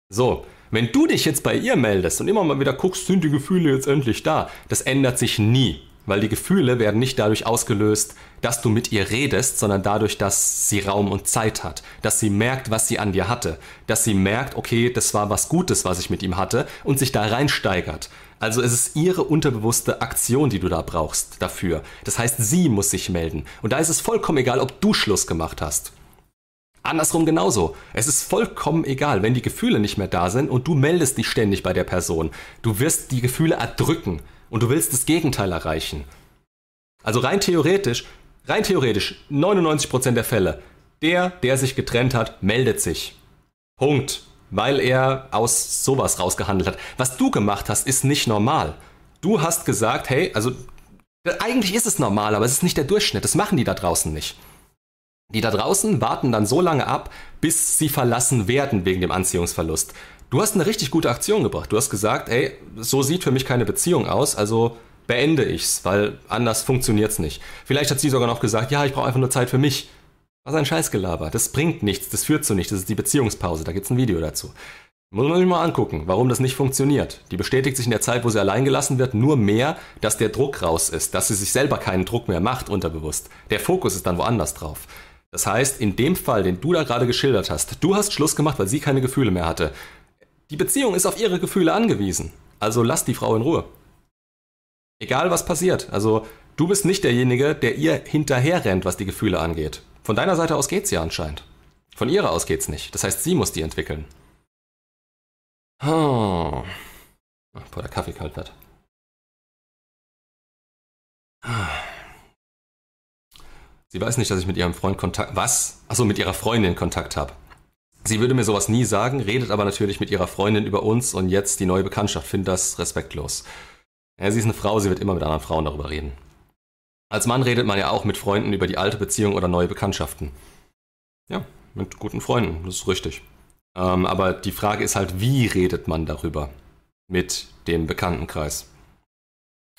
So, wenn du dich jetzt bei ihr meldest und immer mal wieder guckst, sind die Gefühle jetzt endlich da, das ändert sich nie. Weil die Gefühle werden nicht dadurch ausgelöst, dass du mit ihr redest, sondern dadurch, dass sie Raum und Zeit hat, dass sie merkt, was sie an dir hatte, dass sie merkt, okay, das war was Gutes, was ich mit ihm hatte und sich da reinsteigert. Also es ist ihre unterbewusste Aktion, die du da brauchst dafür. Das heißt, sie muss sich melden. Und da ist es vollkommen egal, ob du Schluss gemacht hast. Andersrum genauso. Es ist vollkommen egal, wenn die Gefühle nicht mehr da sind und du meldest dich ständig bei der Person. Du wirst die Gefühle erdrücken und du willst das Gegenteil erreichen. Also rein theoretisch, rein theoretisch, 99% der Fälle, der, der sich getrennt hat, meldet sich. Punkt. Weil er aus sowas rausgehandelt hat. Was du gemacht hast, ist nicht normal. Du hast gesagt, hey, also eigentlich ist es normal, aber es ist nicht der Durchschnitt. Das machen die da draußen nicht. Die da draußen warten dann so lange ab, bis sie verlassen werden wegen dem Anziehungsverlust. Du hast eine richtig gute Aktion gebracht. Du hast gesagt, ey, so sieht für mich keine Beziehung aus, also beende ich's, weil anders funktioniert's nicht. Vielleicht hat sie sogar noch gesagt, ja, ich brauche einfach nur Zeit für mich. Was ein Scheißgelaber. Das bringt nichts, das führt zu nichts, das ist die Beziehungspause, da gibt's ein Video dazu. Muss man sich mal angucken, warum das nicht funktioniert. Die bestätigt sich in der Zeit, wo sie allein gelassen wird, nur mehr, dass der Druck raus ist, dass sie sich selber keinen Druck mehr macht, unterbewusst. Der Fokus ist dann woanders drauf. Das heißt, in dem Fall, den du da gerade geschildert hast, du hast Schluss gemacht, weil sie keine Gefühle mehr hatte. Die Beziehung ist auf ihre Gefühle angewiesen. Also lass die Frau in Ruhe. Egal was passiert. Also du bist nicht derjenige, der ihr hinterher rennt, was die Gefühle angeht. Von deiner Seite aus geht's ja anscheinend. Von ihrer aus geht's nicht. Das heißt, sie muss die entwickeln. Oh. Bevor der Kaffee kalt wird. Ah. Sie weiß nicht, dass ich mit ihrem Freund Kontakt. Was? Achso, mit ihrer Freundin Kontakt habe. Sie würde mir sowas nie sagen, redet aber natürlich mit ihrer Freundin über uns und jetzt die neue Bekanntschaft. Finde das respektlos. Ja, sie ist eine Frau, sie wird immer mit anderen Frauen darüber reden. Als Mann redet man ja auch mit Freunden über die alte Beziehung oder neue Bekanntschaften. Ja, mit guten Freunden, das ist richtig. Ähm, aber die Frage ist halt, wie redet man darüber mit dem Bekanntenkreis?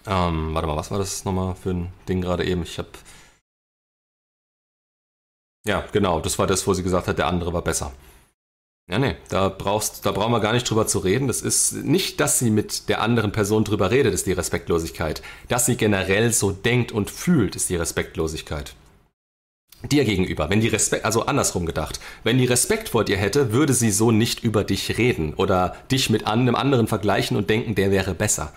Ähm, warte mal, was war das nochmal für ein Ding gerade eben? Ich habe ja, genau, das war das, wo sie gesagt hat, der andere war besser. Ja, nee, da brauchst, da brauchen wir gar nicht drüber zu reden. Das ist nicht, dass sie mit der anderen Person drüber redet, ist die Respektlosigkeit. Dass sie generell so denkt und fühlt, ist die Respektlosigkeit. Dir gegenüber, wenn die Respekt, also andersrum gedacht, wenn die Respekt vor dir hätte, würde sie so nicht über dich reden oder dich mit einem anderen vergleichen und denken, der wäre besser.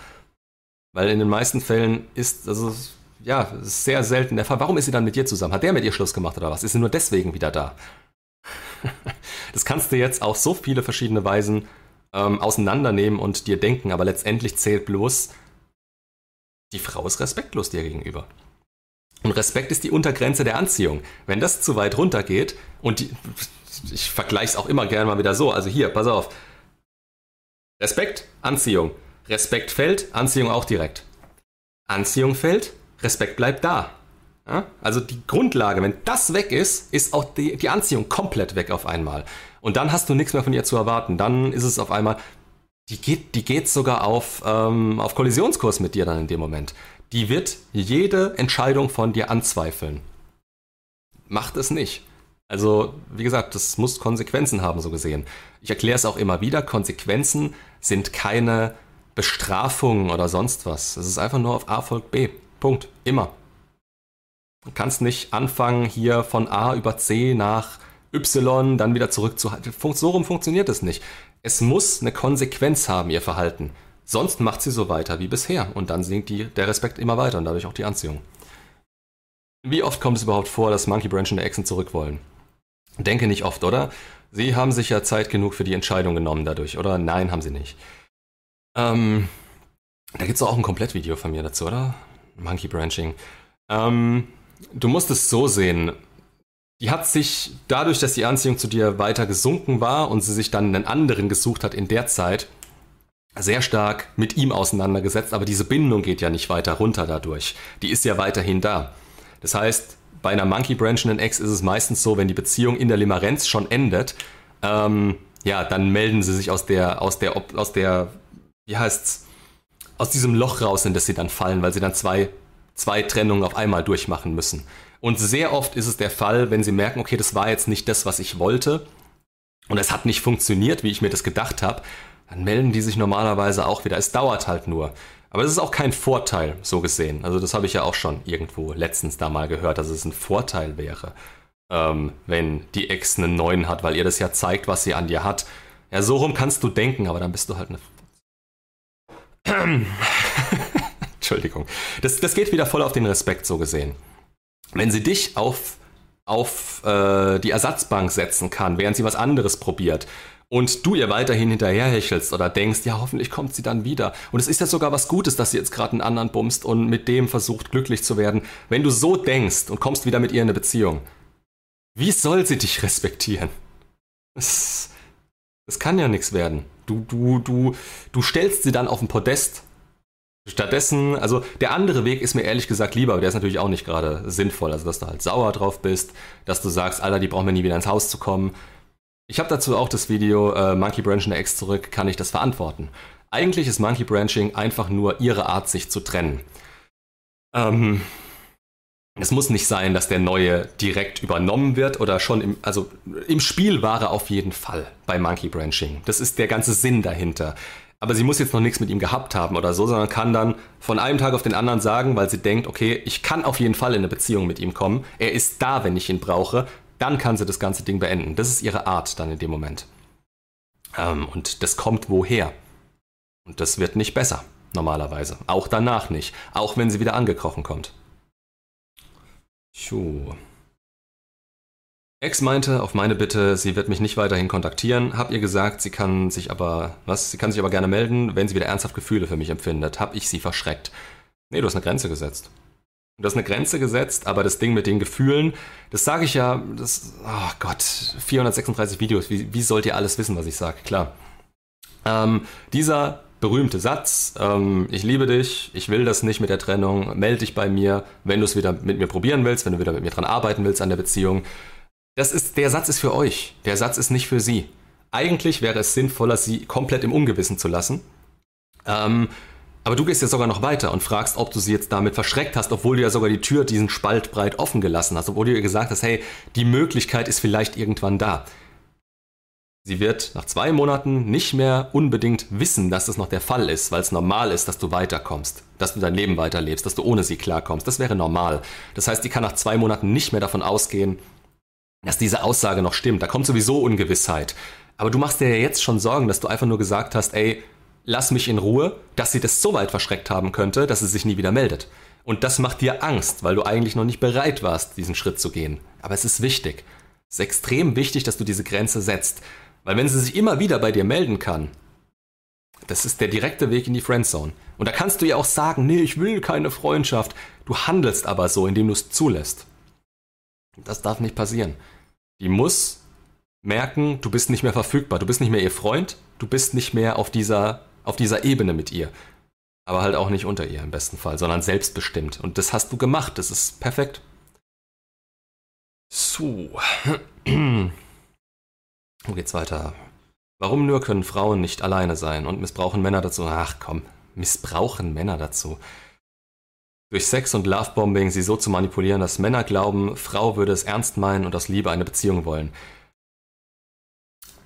Weil in den meisten Fällen ist, also ja, sehr selten der Fall. Warum ist sie dann mit dir zusammen? Hat der mit ihr Schluss gemacht oder was? Ist sie nur deswegen wieder da? das kannst du jetzt auf so viele verschiedene Weisen ähm, auseinandernehmen und dir denken, aber letztendlich zählt bloß, die Frau ist respektlos dir gegenüber. Und Respekt ist die Untergrenze der Anziehung. Wenn das zu weit runter geht und die, ich vergleiche es auch immer gerne mal wieder so, also hier, pass auf. Respekt, Anziehung. Respekt fällt, Anziehung auch direkt. Anziehung fällt, Respekt bleibt da. Ja? Also die Grundlage, wenn das weg ist, ist auch die, die Anziehung komplett weg auf einmal. Und dann hast du nichts mehr von ihr zu erwarten. Dann ist es auf einmal, die geht, die geht sogar auf, ähm, auf Kollisionskurs mit dir dann in dem Moment. Die wird jede Entscheidung von dir anzweifeln. Macht es nicht. Also, wie gesagt, das muss Konsequenzen haben, so gesehen. Ich erkläre es auch immer wieder, Konsequenzen sind keine Bestrafungen oder sonst was. Es ist einfach nur auf A folgt B. Punkt. Immer. Du kannst nicht anfangen, hier von A über C nach Y dann wieder zurück zu. So rum funktioniert es nicht. Es muss eine Konsequenz haben, ihr Verhalten. Sonst macht sie so weiter wie bisher und dann sinkt die, der Respekt immer weiter und dadurch auch die Anziehung. Wie oft kommt es überhaupt vor, dass Monkey Branch und Echsen zurück wollen? Denke nicht oft, oder? Sie haben sich ja Zeit genug für die Entscheidung genommen dadurch, oder? Nein, haben sie nicht. Ähm, da gibt es auch ein Komplettvideo von mir dazu, oder? Monkey Branching. Ähm, du musst es so sehen. Die hat sich dadurch, dass die Anziehung zu dir weiter gesunken war und sie sich dann einen anderen gesucht hat in der Zeit, sehr stark mit ihm auseinandergesetzt, aber diese Bindung geht ja nicht weiter runter dadurch. Die ist ja weiterhin da. Das heißt, bei einer Monkey Branchenden Ex ist es meistens so, wenn die Beziehung in der Limerenz schon endet, ähm, ja, dann melden sie sich aus der, aus der, aus der, wie heißt's, aus diesem Loch raus, in das sie dann fallen, weil sie dann zwei, zwei Trennungen auf einmal durchmachen müssen. Und sehr oft ist es der Fall, wenn sie merken, okay, das war jetzt nicht das, was ich wollte, und es hat nicht funktioniert, wie ich mir das gedacht habe, dann melden die sich normalerweise auch wieder. Es dauert halt nur. Aber das ist auch kein Vorteil, so gesehen. Also das habe ich ja auch schon irgendwo letztens da mal gehört, dass es ein Vorteil wäre, ähm, wenn die Ex einen neuen hat, weil ihr das ja zeigt, was sie an dir hat. Ja, so rum kannst du denken, aber dann bist du halt eine... Entschuldigung. Das, das geht wieder voll auf den Respekt, so gesehen. Wenn sie dich auf, auf äh, die Ersatzbank setzen kann, während sie was anderes probiert und du ihr weiterhin hinterherhechelst oder denkst, ja, hoffentlich kommt sie dann wieder. Und es ist ja sogar was Gutes, dass sie jetzt gerade einen anderen bumst und mit dem versucht, glücklich zu werden. Wenn du so denkst und kommst wieder mit ihr in eine Beziehung, wie soll sie dich respektieren? Das, das kann ja nichts werden. Du, du, du, du stellst sie dann auf den Podest. Stattdessen, also der andere Weg ist mir ehrlich gesagt lieber, aber der ist natürlich auch nicht gerade sinnvoll. Also, dass du halt sauer drauf bist, dass du sagst, Alter, die brauchen mir nie wieder ins Haus zu kommen ich habe dazu auch das Video äh, Monkey Branching X zurück, kann ich das verantworten. Eigentlich ist Monkey Branching einfach nur ihre Art, sich zu trennen. Ähm, es muss nicht sein, dass der neue direkt übernommen wird oder schon im, also im Spiel war er auf jeden Fall bei Monkey Branching. Das ist der ganze Sinn dahinter. Aber sie muss jetzt noch nichts mit ihm gehabt haben oder so, sondern kann dann von einem Tag auf den anderen sagen, weil sie denkt, okay, ich kann auf jeden Fall in eine Beziehung mit ihm kommen. Er ist da, wenn ich ihn brauche dann kann sie das ganze Ding beenden. Das ist ihre Art dann in dem Moment. Ähm, und das kommt woher. Und das wird nicht besser, normalerweise. Auch danach nicht. Auch wenn sie wieder angekrochen kommt. Tschuh. Ex meinte auf meine Bitte, sie wird mich nicht weiterhin kontaktieren. Hab ihr gesagt, sie kann sich aber, was? Sie kann sich aber gerne melden, wenn sie wieder ernsthaft Gefühle für mich empfindet. Hab ich sie verschreckt. Nee, du hast eine Grenze gesetzt. Du hast eine Grenze gesetzt, aber das Ding mit den Gefühlen, das sage ich ja, das, oh Gott, 436 Videos, wie, wie sollt ihr alles wissen, was ich sage? Klar. Ähm, dieser berühmte Satz, ähm, ich liebe dich, ich will das nicht mit der Trennung, melde dich bei mir, wenn du es wieder mit mir probieren willst, wenn du wieder mit mir dran arbeiten willst an der Beziehung. Das ist, der Satz ist für euch, der Satz ist nicht für sie. Eigentlich wäre es sinnvoller, sie komplett im Ungewissen zu lassen. Ähm, aber du gehst ja sogar noch weiter und fragst, ob du sie jetzt damit verschreckt hast, obwohl du ja sogar die Tür diesen Spalt breit offen gelassen hast, obwohl du ihr gesagt hast, hey, die Möglichkeit ist vielleicht irgendwann da. Sie wird nach zwei Monaten nicht mehr unbedingt wissen, dass das noch der Fall ist, weil es normal ist, dass du weiterkommst, dass du dein Leben weiterlebst, dass du ohne sie klarkommst. Das wäre normal. Das heißt, die kann nach zwei Monaten nicht mehr davon ausgehen, dass diese Aussage noch stimmt. Da kommt sowieso Ungewissheit. Aber du machst dir ja jetzt schon Sorgen, dass du einfach nur gesagt hast, ey, lass mich in Ruhe, dass sie das so weit verschreckt haben könnte, dass sie sich nie wieder meldet. Und das macht dir Angst, weil du eigentlich noch nicht bereit warst, diesen Schritt zu gehen. Aber es ist wichtig. Es ist extrem wichtig, dass du diese Grenze setzt. Weil wenn sie sich immer wieder bei dir melden kann, das ist der direkte Weg in die Friendzone. Und da kannst du ja auch sagen, nee, ich will keine Freundschaft. Du handelst aber so, indem du es zulässt. Das darf nicht passieren. Die muss merken, du bist nicht mehr verfügbar, du bist nicht mehr ihr Freund, du bist nicht mehr auf dieser auf dieser Ebene mit ihr. aber halt auch nicht unter ihr im besten Fall, sondern selbstbestimmt. Und das hast du gemacht, das ist perfekt. So. Geht's weiter? Warum nur können Frauen nicht alleine sein und missbrauchen Männer dazu? Ach komm, missbrauchen Männer dazu. Durch Sex und Lovebombing sie so zu manipulieren, dass Männer glauben, Frau würde es ernst meinen und aus Liebe eine Beziehung wollen.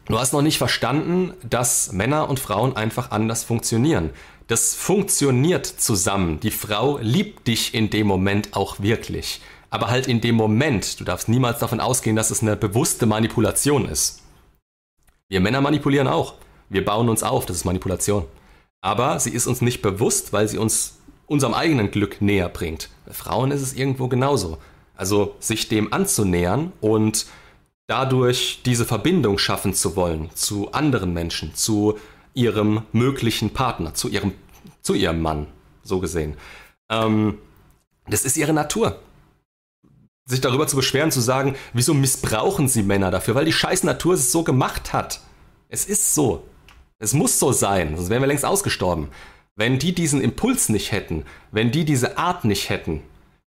Du hast noch nicht verstanden, dass Männer und Frauen einfach anders funktionieren. Das funktioniert zusammen. Die Frau liebt dich in dem Moment auch wirklich. Aber halt in dem Moment. Du darfst niemals davon ausgehen, dass es eine bewusste Manipulation ist. Wir Männer manipulieren auch. Wir bauen uns auf, das ist Manipulation. Aber sie ist uns nicht bewusst, weil sie uns unserem eigenen Glück näher bringt. Bei Frauen ist es irgendwo genauso. Also sich dem anzunähern und dadurch diese Verbindung schaffen zu wollen zu anderen Menschen, zu ihrem möglichen Partner, zu ihrem, zu ihrem Mann, so gesehen. Ähm, das ist ihre Natur. Sich darüber zu beschweren, zu sagen, wieso missbrauchen sie Männer dafür, weil die scheiß Natur es so gemacht hat. Es ist so. Es muss so sein, sonst wären wir längst ausgestorben. Wenn die diesen Impuls nicht hätten, wenn die diese Art nicht hätten,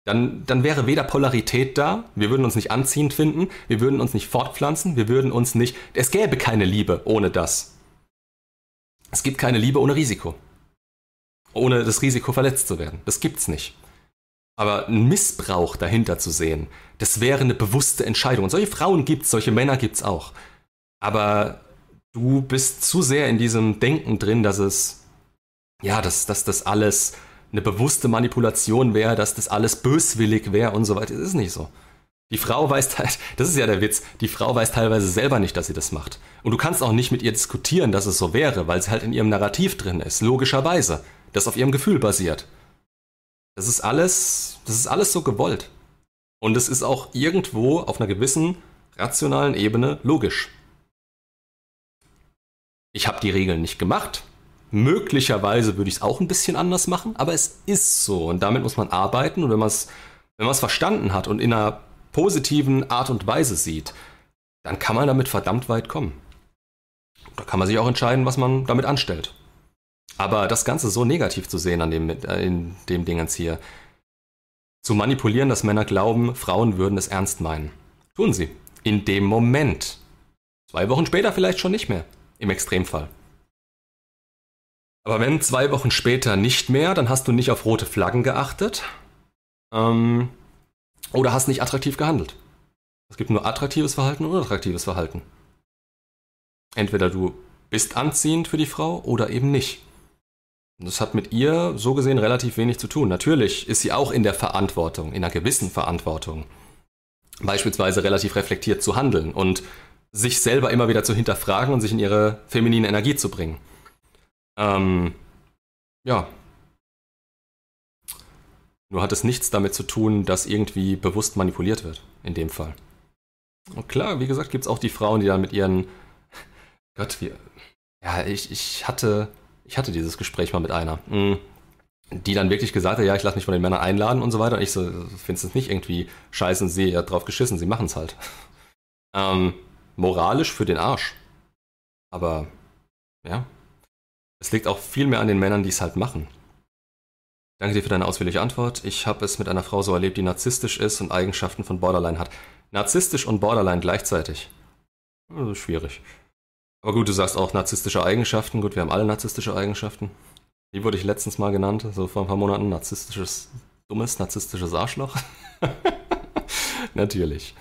dann, dann wäre weder Polarität da, wir würden uns nicht anziehend finden, wir würden uns nicht fortpflanzen, wir würden uns nicht. Es gäbe keine Liebe ohne das. Es gibt keine Liebe ohne Risiko. Ohne das Risiko verletzt zu werden. Das gibt's nicht. Aber ein Missbrauch dahinter zu sehen, das wäre eine bewusste Entscheidung. Und solche Frauen gibt's, solche Männer gibt's auch. Aber du bist zu sehr in diesem Denken drin, dass es, ja, dass, dass das alles eine bewusste Manipulation wäre, dass das alles böswillig wäre und so weiter. Das ist nicht so. Die Frau weiß halt, das ist ja der Witz, die Frau weiß teilweise selber nicht, dass sie das macht. Und du kannst auch nicht mit ihr diskutieren, dass es so wäre, weil sie halt in ihrem Narrativ drin ist, logischerweise, das auf ihrem Gefühl basiert. Das ist alles, das ist alles so gewollt. Und es ist auch irgendwo auf einer gewissen rationalen Ebene logisch. Ich habe die Regeln nicht gemacht, Möglicherweise würde ich es auch ein bisschen anders machen, aber es ist so und damit muss man arbeiten und wenn man es wenn verstanden hat und in einer positiven Art und Weise sieht, dann kann man damit verdammt weit kommen. Da kann man sich auch entscheiden, was man damit anstellt. Aber das Ganze so negativ zu sehen an dem, äh, in dem Dingens hier, zu manipulieren, dass Männer glauben, Frauen würden es ernst meinen. Tun sie. In dem Moment. Zwei Wochen später vielleicht schon nicht mehr. Im Extremfall. Aber wenn zwei Wochen später nicht mehr, dann hast du nicht auf rote Flaggen geachtet ähm, oder hast nicht attraktiv gehandelt. Es gibt nur attraktives Verhalten und unattraktives Verhalten. Entweder du bist anziehend für die Frau oder eben nicht. Das hat mit ihr so gesehen relativ wenig zu tun. Natürlich ist sie auch in der Verantwortung, in einer gewissen Verantwortung, beispielsweise relativ reflektiert zu handeln und sich selber immer wieder zu hinterfragen und sich in ihre feminine Energie zu bringen. Ähm, ja. Nur hat es nichts damit zu tun, dass irgendwie bewusst manipuliert wird, in dem Fall. Und klar, wie gesagt, gibt es auch die Frauen, die dann mit ihren. Gott, wie. Ja, ich, ich hatte. Ich hatte dieses Gespräch mal mit einer. Hm, die dann wirklich gesagt hat, ja, ich lasse mich von den Männern einladen und so weiter. Und ich so, findest es nicht irgendwie scheiße und sie hat drauf geschissen, sie machen es halt. Ähm, moralisch für den Arsch. Aber, ja, es liegt auch viel mehr an den Männern, die es halt machen. Danke dir für deine ausführliche Antwort. Ich habe es mit einer Frau so erlebt, die narzisstisch ist und Eigenschaften von Borderline hat. Narzisstisch und Borderline gleichzeitig. Also schwierig. Aber gut, du sagst auch narzisstische Eigenschaften. Gut, wir haben alle narzisstische Eigenschaften. Wie wurde ich letztens mal genannt? So vor ein paar Monaten. Narzisstisches, dummes, narzisstisches Arschloch. Natürlich.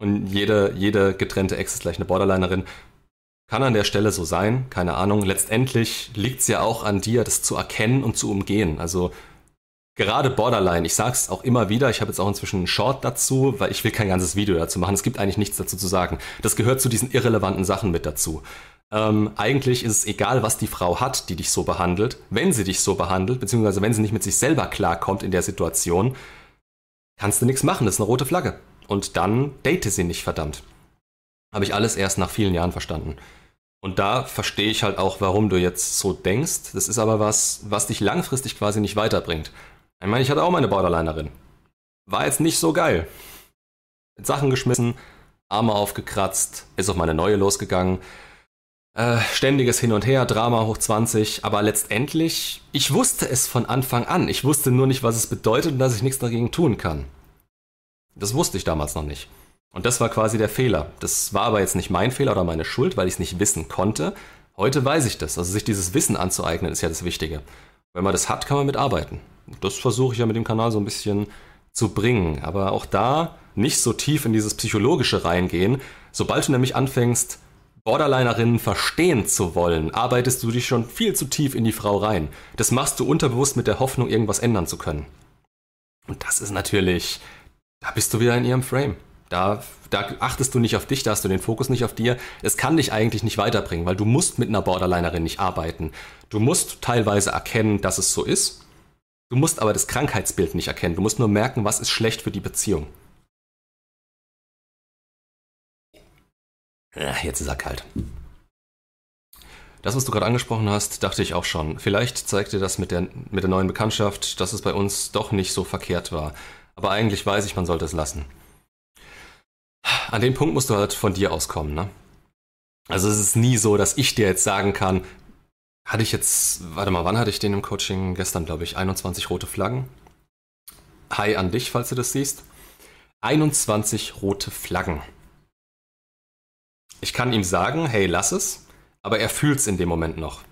Und jede, jede getrennte Ex ist gleich eine Borderlinerin. Kann an der Stelle so sein, keine Ahnung. Letztendlich liegt es ja auch an dir, das zu erkennen und zu umgehen. Also gerade Borderline, ich sag's auch immer wieder, ich habe jetzt auch inzwischen einen Short dazu, weil ich will kein ganzes Video dazu machen. Es gibt eigentlich nichts dazu zu sagen. Das gehört zu diesen irrelevanten Sachen mit dazu. Ähm, eigentlich ist es egal, was die Frau hat, die dich so behandelt. Wenn sie dich so behandelt, beziehungsweise wenn sie nicht mit sich selber klarkommt in der Situation, kannst du nichts machen. Das ist eine rote Flagge. Und dann date sie nicht, verdammt. Habe ich alles erst nach vielen Jahren verstanden. Und da verstehe ich halt auch, warum du jetzt so denkst. Das ist aber was, was dich langfristig quasi nicht weiterbringt. Ich meine, ich hatte auch meine Borderlinerin. War jetzt nicht so geil. Mit Sachen geschmissen, Arme aufgekratzt, ist auf meine neue losgegangen. Äh, ständiges Hin und Her, Drama hoch 20, aber letztendlich, ich wusste es von Anfang an. Ich wusste nur nicht, was es bedeutet und dass ich nichts dagegen tun kann. Das wusste ich damals noch nicht. Und das war quasi der Fehler. Das war aber jetzt nicht mein Fehler oder meine Schuld, weil ich es nicht wissen konnte. Heute weiß ich das. Also sich dieses Wissen anzueignen, ist ja das Wichtige. Wenn man das hat, kann man mitarbeiten. Das versuche ich ja mit dem Kanal so ein bisschen zu bringen. Aber auch da nicht so tief in dieses Psychologische reingehen. Sobald du nämlich anfängst, Borderlinerinnen verstehen zu wollen, arbeitest du dich schon viel zu tief in die Frau rein. Das machst du unterbewusst mit der Hoffnung, irgendwas ändern zu können. Und das ist natürlich, da bist du wieder in ihrem Frame. Da, da achtest du nicht auf dich, da hast du den Fokus nicht auf dir. Es kann dich eigentlich nicht weiterbringen, weil du musst mit einer Borderlinerin nicht arbeiten. Du musst teilweise erkennen, dass es so ist. Du musst aber das Krankheitsbild nicht erkennen. Du musst nur merken, was ist schlecht für die Beziehung. Ja, jetzt ist er kalt. Das, was du gerade angesprochen hast, dachte ich auch schon. Vielleicht zeigt dir das mit der, mit der neuen Bekanntschaft, dass es bei uns doch nicht so verkehrt war. Aber eigentlich weiß ich, man sollte es lassen. An dem Punkt musst du halt von dir auskommen, ne? Also es ist nie so, dass ich dir jetzt sagen kann, hatte ich jetzt, warte mal, wann hatte ich den im Coaching? Gestern, glaube ich, 21 rote Flaggen. Hi an dich, falls du das siehst. 21 rote Flaggen. Ich kann ihm sagen, hey, lass es, aber er fühlt es in dem Moment noch.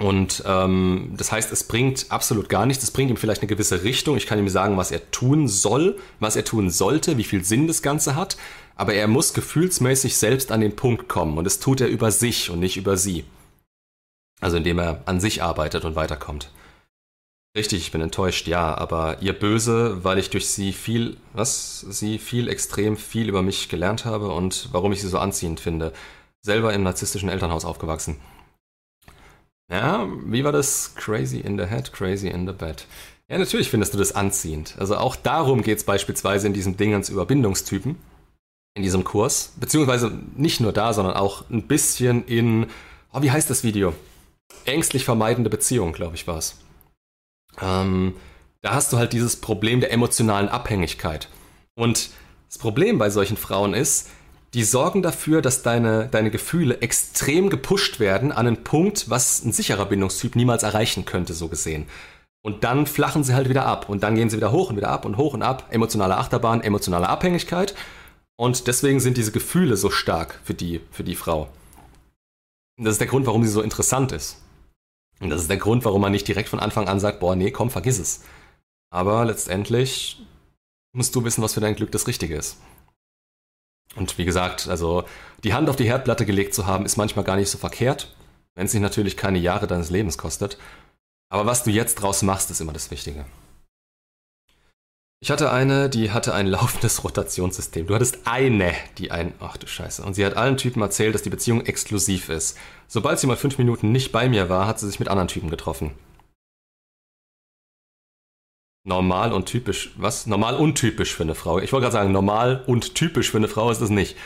Und ähm, das heißt, es bringt absolut gar nichts. Es bringt ihm vielleicht eine gewisse Richtung. Ich kann ihm sagen, was er tun soll, was er tun sollte, wie viel Sinn das Ganze hat. Aber er muss gefühlsmäßig selbst an den Punkt kommen. Und das tut er über sich und nicht über sie. Also indem er an sich arbeitet und weiterkommt. Richtig, ich bin enttäuscht, ja, aber ihr böse, weil ich durch sie viel, was, sie viel, extrem viel über mich gelernt habe und warum ich sie so anziehend finde. Selber im narzisstischen Elternhaus aufgewachsen. Ja, wie war das? Crazy in the head, crazy in the bed. Ja, natürlich findest du das anziehend. Also auch darum geht es beispielsweise in diesem Dingens über Bindungstypen, in diesem Kurs. Beziehungsweise nicht nur da, sondern auch ein bisschen in, oh, wie heißt das Video? Ängstlich vermeidende Beziehung, glaube ich, war es. Ähm, da hast du halt dieses Problem der emotionalen Abhängigkeit. Und das Problem bei solchen Frauen ist, die sorgen dafür, dass deine, deine Gefühle extrem gepusht werden an einen Punkt, was ein sicherer Bindungstyp niemals erreichen könnte, so gesehen. Und dann flachen sie halt wieder ab und dann gehen sie wieder hoch und wieder ab und hoch und ab. Emotionale Achterbahn, emotionale Abhängigkeit. Und deswegen sind diese Gefühle so stark für die, für die Frau. Und das ist der Grund, warum sie so interessant ist. Und das ist der Grund, warum man nicht direkt von Anfang an sagt, boah, nee, komm, vergiss es. Aber letztendlich musst du wissen, was für dein Glück das Richtige ist. Und wie gesagt, also die Hand auf die Herdplatte gelegt zu haben, ist manchmal gar nicht so verkehrt, wenn es sich natürlich keine Jahre deines Lebens kostet. Aber was du jetzt draus machst, ist immer das Wichtige. Ich hatte eine, die hatte ein laufendes Rotationssystem. Du hattest eine, die ein. Ach du Scheiße. Und sie hat allen Typen erzählt, dass die Beziehung exklusiv ist. Sobald sie mal fünf Minuten nicht bei mir war, hat sie sich mit anderen Typen getroffen. Normal und typisch. Was? Normal und typisch für eine Frau. Ich wollte gerade sagen, normal und typisch für eine Frau ist das nicht.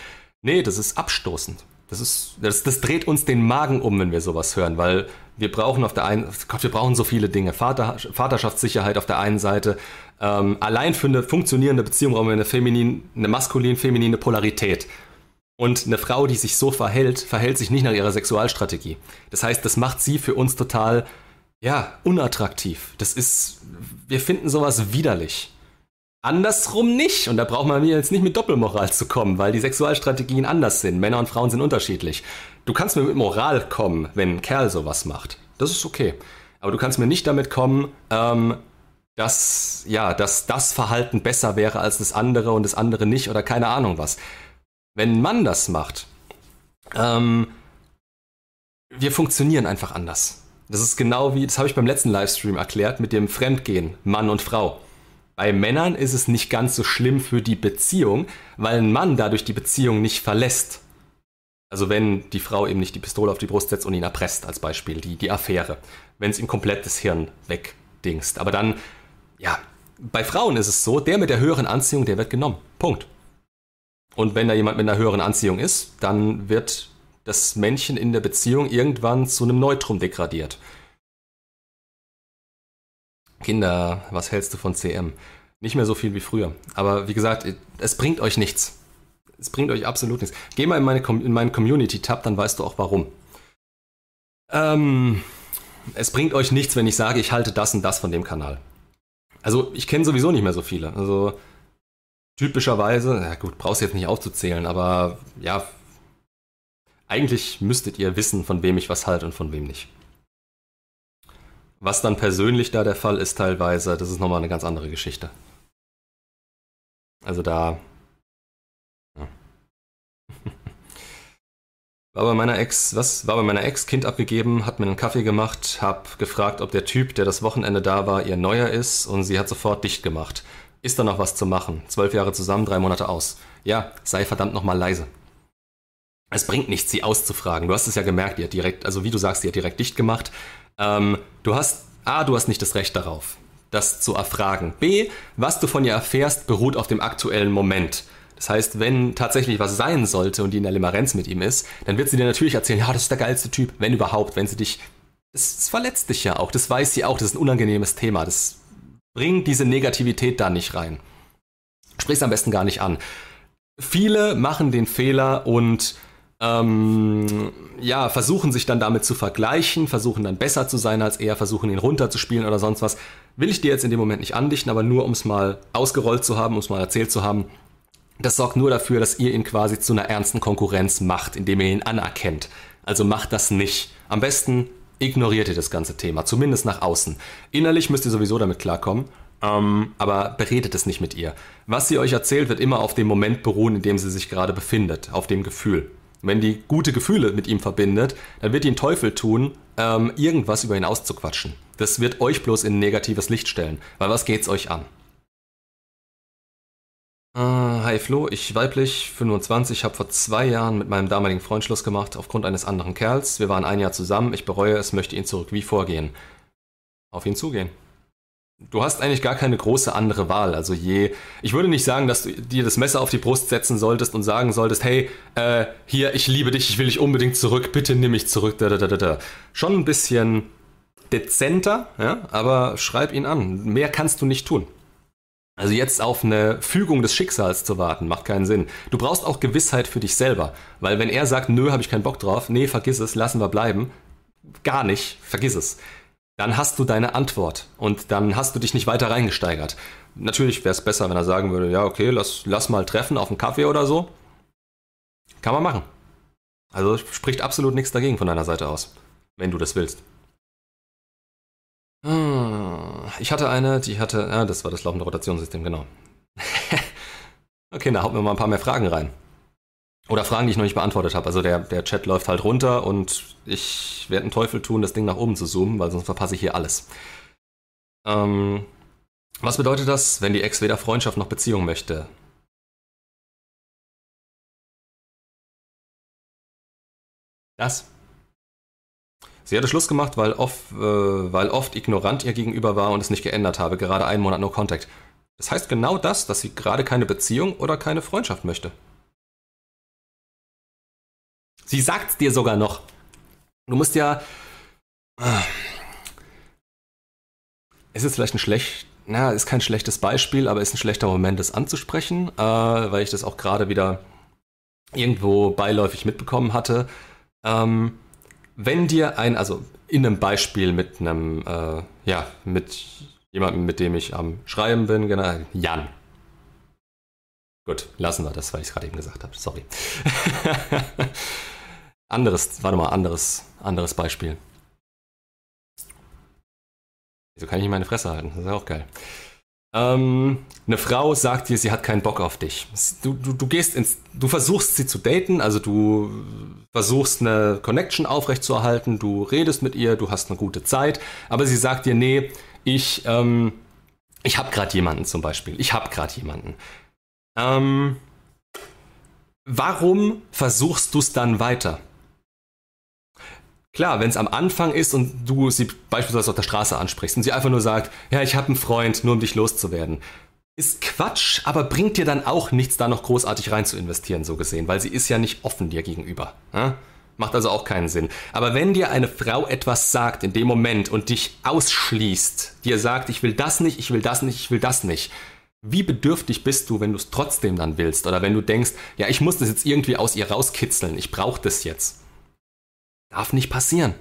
Nee, das ist abstoßend. Das, ist, das, das dreht uns den Magen um, wenn wir sowas hören, weil wir brauchen auf der einen, Gott, wir brauchen so viele Dinge. Vater, Vaterschaftssicherheit auf der einen Seite. Ähm, allein für eine funktionierende Beziehung brauchen wir eine, feminin, eine maskulin-feminine Polarität. Und eine Frau, die sich so verhält, verhält sich nicht nach ihrer Sexualstrategie. Das heißt, das macht sie für uns total, ja, unattraktiv. Das ist, wir finden sowas widerlich. Andersrum nicht. Und da braucht man mir jetzt nicht mit Doppelmoral zu kommen, weil die Sexualstrategien anders sind. Männer und Frauen sind unterschiedlich. Du kannst mir mit Moral kommen, wenn ein Kerl sowas macht. Das ist okay. Aber du kannst mir nicht damit kommen, ähm, dass, ja, dass das Verhalten besser wäre als das andere und das andere nicht oder keine Ahnung was. Wenn ein Mann das macht, ähm, wir funktionieren einfach anders. Das ist genau wie, das habe ich beim letzten Livestream erklärt, mit dem Fremdgehen, Mann und Frau. Bei Männern ist es nicht ganz so schlimm für die Beziehung, weil ein Mann dadurch die Beziehung nicht verlässt. Also wenn die Frau eben nicht die Pistole auf die Brust setzt und ihn erpresst, als Beispiel, die, die Affäre. Wenn es ihm komplett das Hirn wegdingst. Aber dann, ja, bei Frauen ist es so, der mit der höheren Anziehung, der wird genommen. Punkt. Und wenn da jemand mit einer höheren Anziehung ist, dann wird das Männchen in der Beziehung irgendwann zu einem Neutrum degradiert. Kinder, was hältst du von CM? Nicht mehr so viel wie früher. Aber wie gesagt, es bringt euch nichts. Es bringt euch absolut nichts. Geh mal in, meine, in meinen Community-Tab, dann weißt du auch warum. Ähm, es bringt euch nichts, wenn ich sage, ich halte das und das von dem Kanal. Also ich kenne sowieso nicht mehr so viele. Also typischerweise, na gut, brauchst du jetzt nicht aufzuzählen, aber ja, eigentlich müsstet ihr wissen, von wem ich was halte und von wem nicht. Was dann persönlich da der Fall ist teilweise, das ist nochmal eine ganz andere Geschichte. Also da. War bei meiner Ex, was? War bei meiner Ex Kind abgegeben, hat mir einen Kaffee gemacht, hab gefragt, ob der Typ, der das Wochenende da war, ihr neuer ist und sie hat sofort dicht gemacht. Ist da noch was zu machen? Zwölf Jahre zusammen, drei Monate aus. Ja, sei verdammt nochmal leise. Es bringt nichts, sie auszufragen. Du hast es ja gemerkt, die hat direkt, also wie du sagst, die hat direkt dicht gemacht. Ähm, du hast, A, du hast nicht das Recht darauf, das zu erfragen. B, was du von ihr erfährst, beruht auf dem aktuellen Moment. Das heißt, wenn tatsächlich was sein sollte und die in der Limerenz mit ihm ist, dann wird sie dir natürlich erzählen, ja, das ist der geilste Typ, wenn überhaupt, wenn sie dich. Das verletzt dich ja auch, das weiß sie auch, das ist ein unangenehmes Thema. Das bringt diese Negativität da nicht rein. Sprich es am besten gar nicht an. Viele machen den Fehler und ähm, ja, versuchen sich dann damit zu vergleichen, versuchen dann besser zu sein als er, versuchen ihn runterzuspielen oder sonst was. Will ich dir jetzt in dem Moment nicht andichten, aber nur um es mal ausgerollt zu haben, um es mal erzählt zu haben, das sorgt nur dafür, dass ihr ihn quasi zu einer ernsten Konkurrenz macht, indem ihr ihn anerkennt. Also macht das nicht. Am besten ignoriert ihr das ganze Thema, zumindest nach außen. Innerlich müsst ihr sowieso damit klarkommen, ähm, aber beredet es nicht mit ihr. Was sie euch erzählt, wird immer auf dem Moment beruhen, in dem sie sich gerade befindet, auf dem Gefühl. Wenn die gute Gefühle mit ihm verbindet, dann wird die einen Teufel tun, ähm, irgendwas über ihn auszuquatschen. Das wird euch bloß in ein negatives Licht stellen, weil was geht's euch an? Uh, hi Flo, ich weiblich, 25, habe vor zwei Jahren mit meinem damaligen Freund Schluss gemacht aufgrund eines anderen Kerls. Wir waren ein Jahr zusammen, ich bereue es, möchte ihn zurück. Wie vorgehen? Auf ihn zugehen. Du hast eigentlich gar keine große andere Wahl. Also je, ich würde nicht sagen, dass du dir das Messer auf die Brust setzen solltest und sagen solltest, hey, äh, hier, ich liebe dich, ich will dich unbedingt zurück, bitte nimm mich zurück. Da, da, da, da. Schon ein bisschen dezenter, ja, aber schreib ihn an. Mehr kannst du nicht tun. Also jetzt auf eine Fügung des Schicksals zu warten, macht keinen Sinn. Du brauchst auch Gewissheit für dich selber, weil wenn er sagt, nö, habe ich keinen Bock drauf, nee, vergiss es, lassen wir bleiben, gar nicht, vergiss es. Dann hast du deine Antwort und dann hast du dich nicht weiter reingesteigert. Natürlich wäre es besser, wenn er sagen würde, ja, okay, lass, lass mal treffen auf einen Kaffee oder so. Kann man machen. Also spricht absolut nichts dagegen von deiner Seite aus, wenn du das willst. Ah, ich hatte eine, die hatte, ja, das war das laufende Rotationssystem, genau. okay, da haut mir mal ein paar mehr Fragen rein. Oder Fragen, die ich noch nicht beantwortet habe. Also der, der Chat läuft halt runter und ich werde einen Teufel tun, das Ding nach oben zu zoomen, weil sonst verpasse ich hier alles. Ähm, was bedeutet das, wenn die Ex weder Freundschaft noch Beziehung möchte? Das. Sie hatte Schluss gemacht, weil oft, äh, weil oft ignorant ihr gegenüber war und es nicht geändert habe, gerade einen Monat No Contact. Das heißt genau das, dass sie gerade keine Beziehung oder keine Freundschaft möchte. Sie sagt's dir sogar noch. Du musst ja. Es ist vielleicht ein schlecht, na, ist kein schlechtes Beispiel, aber ist ein schlechter Moment, das anzusprechen, äh, weil ich das auch gerade wieder irgendwo beiläufig mitbekommen hatte. Ähm, wenn dir ein, also in einem Beispiel mit einem, äh, ja, mit jemandem, mit dem ich am Schreiben bin, genau, Jan. Gut, lassen wir das, weil ich es gerade eben gesagt habe. Sorry. anderes, warte mal, anderes, anderes Beispiel. Wieso kann ich nicht meine Fresse halten? Das ist ja auch geil. Ähm, eine Frau sagt dir, sie hat keinen Bock auf dich. Du, du, du gehst ins, du versuchst sie zu daten, also du versuchst eine Connection aufrechtzuerhalten, du redest mit ihr, du hast eine gute Zeit, aber sie sagt dir, nee, ich, ähm, ich hab gerade jemanden zum Beispiel. Ich hab gerade jemanden. Ähm, warum versuchst du es dann weiter? Klar, wenn es am Anfang ist und du sie beispielsweise auf der Straße ansprichst und sie einfach nur sagt, ja, ich habe einen Freund, nur um dich loszuwerden. Ist Quatsch, aber bringt dir dann auch nichts, da noch großartig rein zu investieren, so gesehen, weil sie ist ja nicht offen dir gegenüber. Ja? Macht also auch keinen Sinn. Aber wenn dir eine Frau etwas sagt in dem Moment und dich ausschließt, dir sagt, ich will das nicht, ich will das nicht, ich will das nicht, wie bedürftig bist du, wenn du es trotzdem dann willst? Oder wenn du denkst, ja, ich muss das jetzt irgendwie aus ihr rauskitzeln, ich brauche das jetzt. Darf nicht passieren.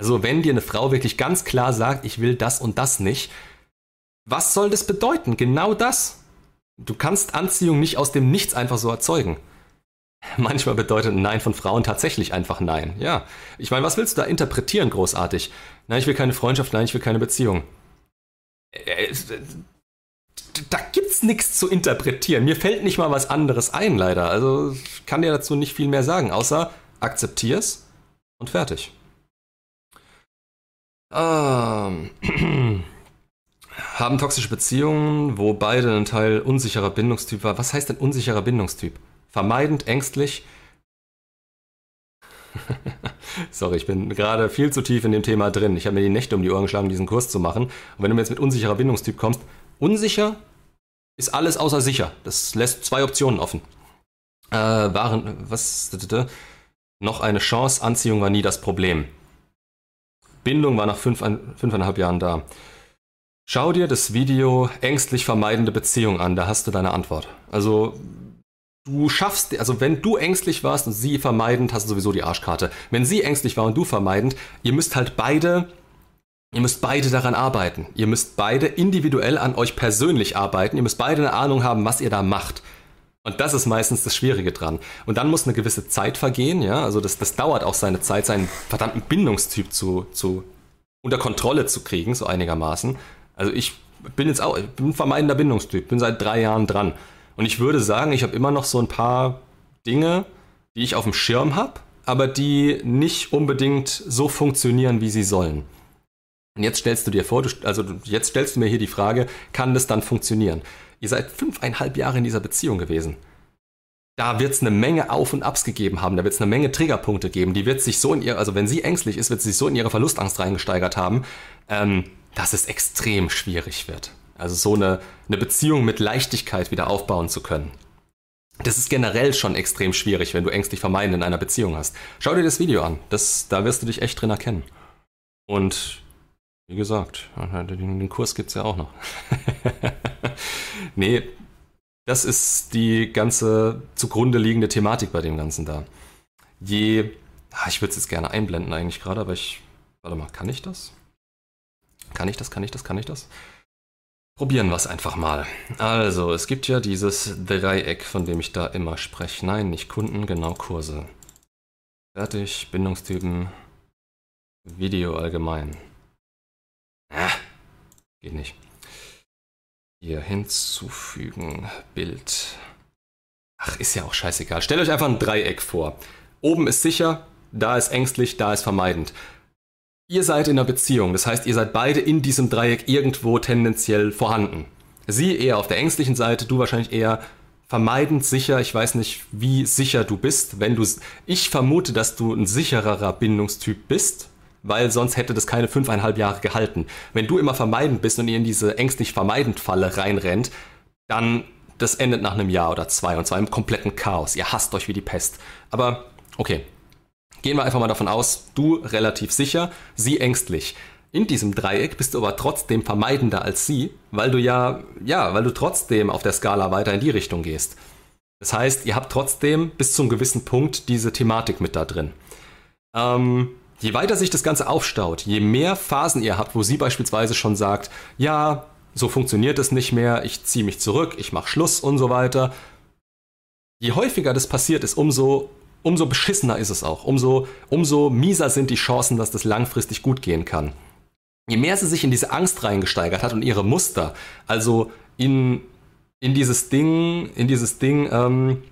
Also wenn dir eine Frau wirklich ganz klar sagt, ich will das und das nicht, was soll das bedeuten? Genau das. Du kannst Anziehung nicht aus dem Nichts einfach so erzeugen. Manchmal bedeutet ein Nein von Frauen tatsächlich einfach Nein. Ja. Ich meine, was willst du da interpretieren großartig? Nein, ich will keine Freundschaft, nein, ich will keine Beziehung. Äh, äh, da gibt's nichts zu interpretieren. Mir fällt nicht mal was anderes ein, leider. Also ich kann dir dazu nicht viel mehr sagen, außer akzeptier's und fertig. Ähm. Haben toxische Beziehungen, wo beide ein Teil unsicherer Bindungstyp war. Was heißt denn unsicherer Bindungstyp? Vermeidend, ängstlich? Sorry, ich bin gerade viel zu tief in dem Thema drin. Ich habe mir die Nächte um die Ohren geschlagen, diesen Kurs zu machen. Und wenn du mir jetzt mit unsicherer Bindungstyp kommst, unsicher ist alles außer sicher. Das lässt zwei Optionen offen. Äh, waren, was, noch eine Chance, Anziehung war nie das Problem. Bindung war nach fünf, fünfeinhalb Jahren da. Schau dir das Video Ängstlich vermeidende Beziehung an, da hast du deine Antwort. Also du schaffst, also wenn du ängstlich warst und sie vermeidend, hast du sowieso die Arschkarte. Wenn sie ängstlich war und du vermeidend, ihr müsst halt beide, ihr müsst beide daran arbeiten. Ihr müsst beide individuell an euch persönlich arbeiten. Ihr müsst beide eine Ahnung haben, was ihr da macht. Und das ist meistens das Schwierige dran. Und dann muss eine gewisse Zeit vergehen, ja. Also das, das dauert auch seine Zeit, seinen verdammten Bindungstyp zu, zu unter Kontrolle zu kriegen, so einigermaßen. Also ich bin jetzt auch, ich bin ein vermeidender Bindungstyp, bin seit drei Jahren dran. Und ich würde sagen, ich habe immer noch so ein paar Dinge, die ich auf dem Schirm habe, aber die nicht unbedingt so funktionieren, wie sie sollen. Und jetzt stellst du dir vor, du, also jetzt stellst du mir hier die Frage, kann das dann funktionieren? Ihr seid fünfeinhalb Jahre in dieser Beziehung gewesen. Da wird es eine Menge Auf und Abs gegeben haben, da wird es eine Menge Triggerpunkte geben. Die wird sich so in ihr, also wenn sie ängstlich ist, wird sie sich so in ihre Verlustangst reingesteigert haben. Ähm, dass es extrem schwierig wird. Also so eine, eine Beziehung mit Leichtigkeit wieder aufbauen zu können. Das ist generell schon extrem schwierig, wenn du ängstlich vermeiden in einer Beziehung hast. Schau dir das Video an. Das, da wirst du dich echt drin erkennen. Und wie gesagt, den, Kurs gibt es ja auch noch. nee, das ist die ganze zugrunde liegende Thematik bei dem Ganzen da. Je, ah, ich würde es jetzt gerne einblenden eigentlich gerade, aber ich, warte mal, kann ich das? Kann ich das, kann ich das, kann ich das? Probieren wir es einfach mal. Also, es gibt ja dieses Dreieck, von dem ich da immer spreche. Nein, nicht Kunden, genau Kurse. Fertig, Bindungstypen, Video allgemein. Ah, geht nicht. Hier hinzufügen, Bild. Ach, ist ja auch scheißegal. Stellt euch einfach ein Dreieck vor. Oben ist sicher, da ist ängstlich, da ist vermeidend. Ihr seid in einer Beziehung, das heißt, ihr seid beide in diesem Dreieck irgendwo tendenziell vorhanden. Sie eher auf der ängstlichen Seite, du wahrscheinlich eher vermeidend sicher. Ich weiß nicht, wie sicher du bist. Wenn du, ich vermute, dass du ein sichererer Bindungstyp bist, weil sonst hätte das keine fünfeinhalb Jahre gehalten. Wenn du immer vermeidend bist und ihr in diese ängstlich vermeidend Falle reinrennt, dann das endet nach einem Jahr oder zwei und zwar im kompletten Chaos. Ihr hasst euch wie die Pest. Aber okay, Gehen wir einfach mal davon aus, du relativ sicher, sie ängstlich. In diesem Dreieck bist du aber trotzdem vermeidender als sie, weil du ja, ja, weil du trotzdem auf der Skala weiter in die Richtung gehst. Das heißt, ihr habt trotzdem bis zum gewissen Punkt diese Thematik mit da drin. Ähm, je weiter sich das Ganze aufstaut, je mehr Phasen ihr habt, wo sie beispielsweise schon sagt, ja, so funktioniert es nicht mehr, ich ziehe mich zurück, ich mache Schluss und so weiter. Je häufiger das passiert ist, umso umso beschissener ist es auch, umso, umso mieser sind die Chancen, dass das langfristig gut gehen kann. Je mehr sie sich in diese Angst reingesteigert hat und ihre Muster, also in, in dieses Ding, in dieses Ding, ähm,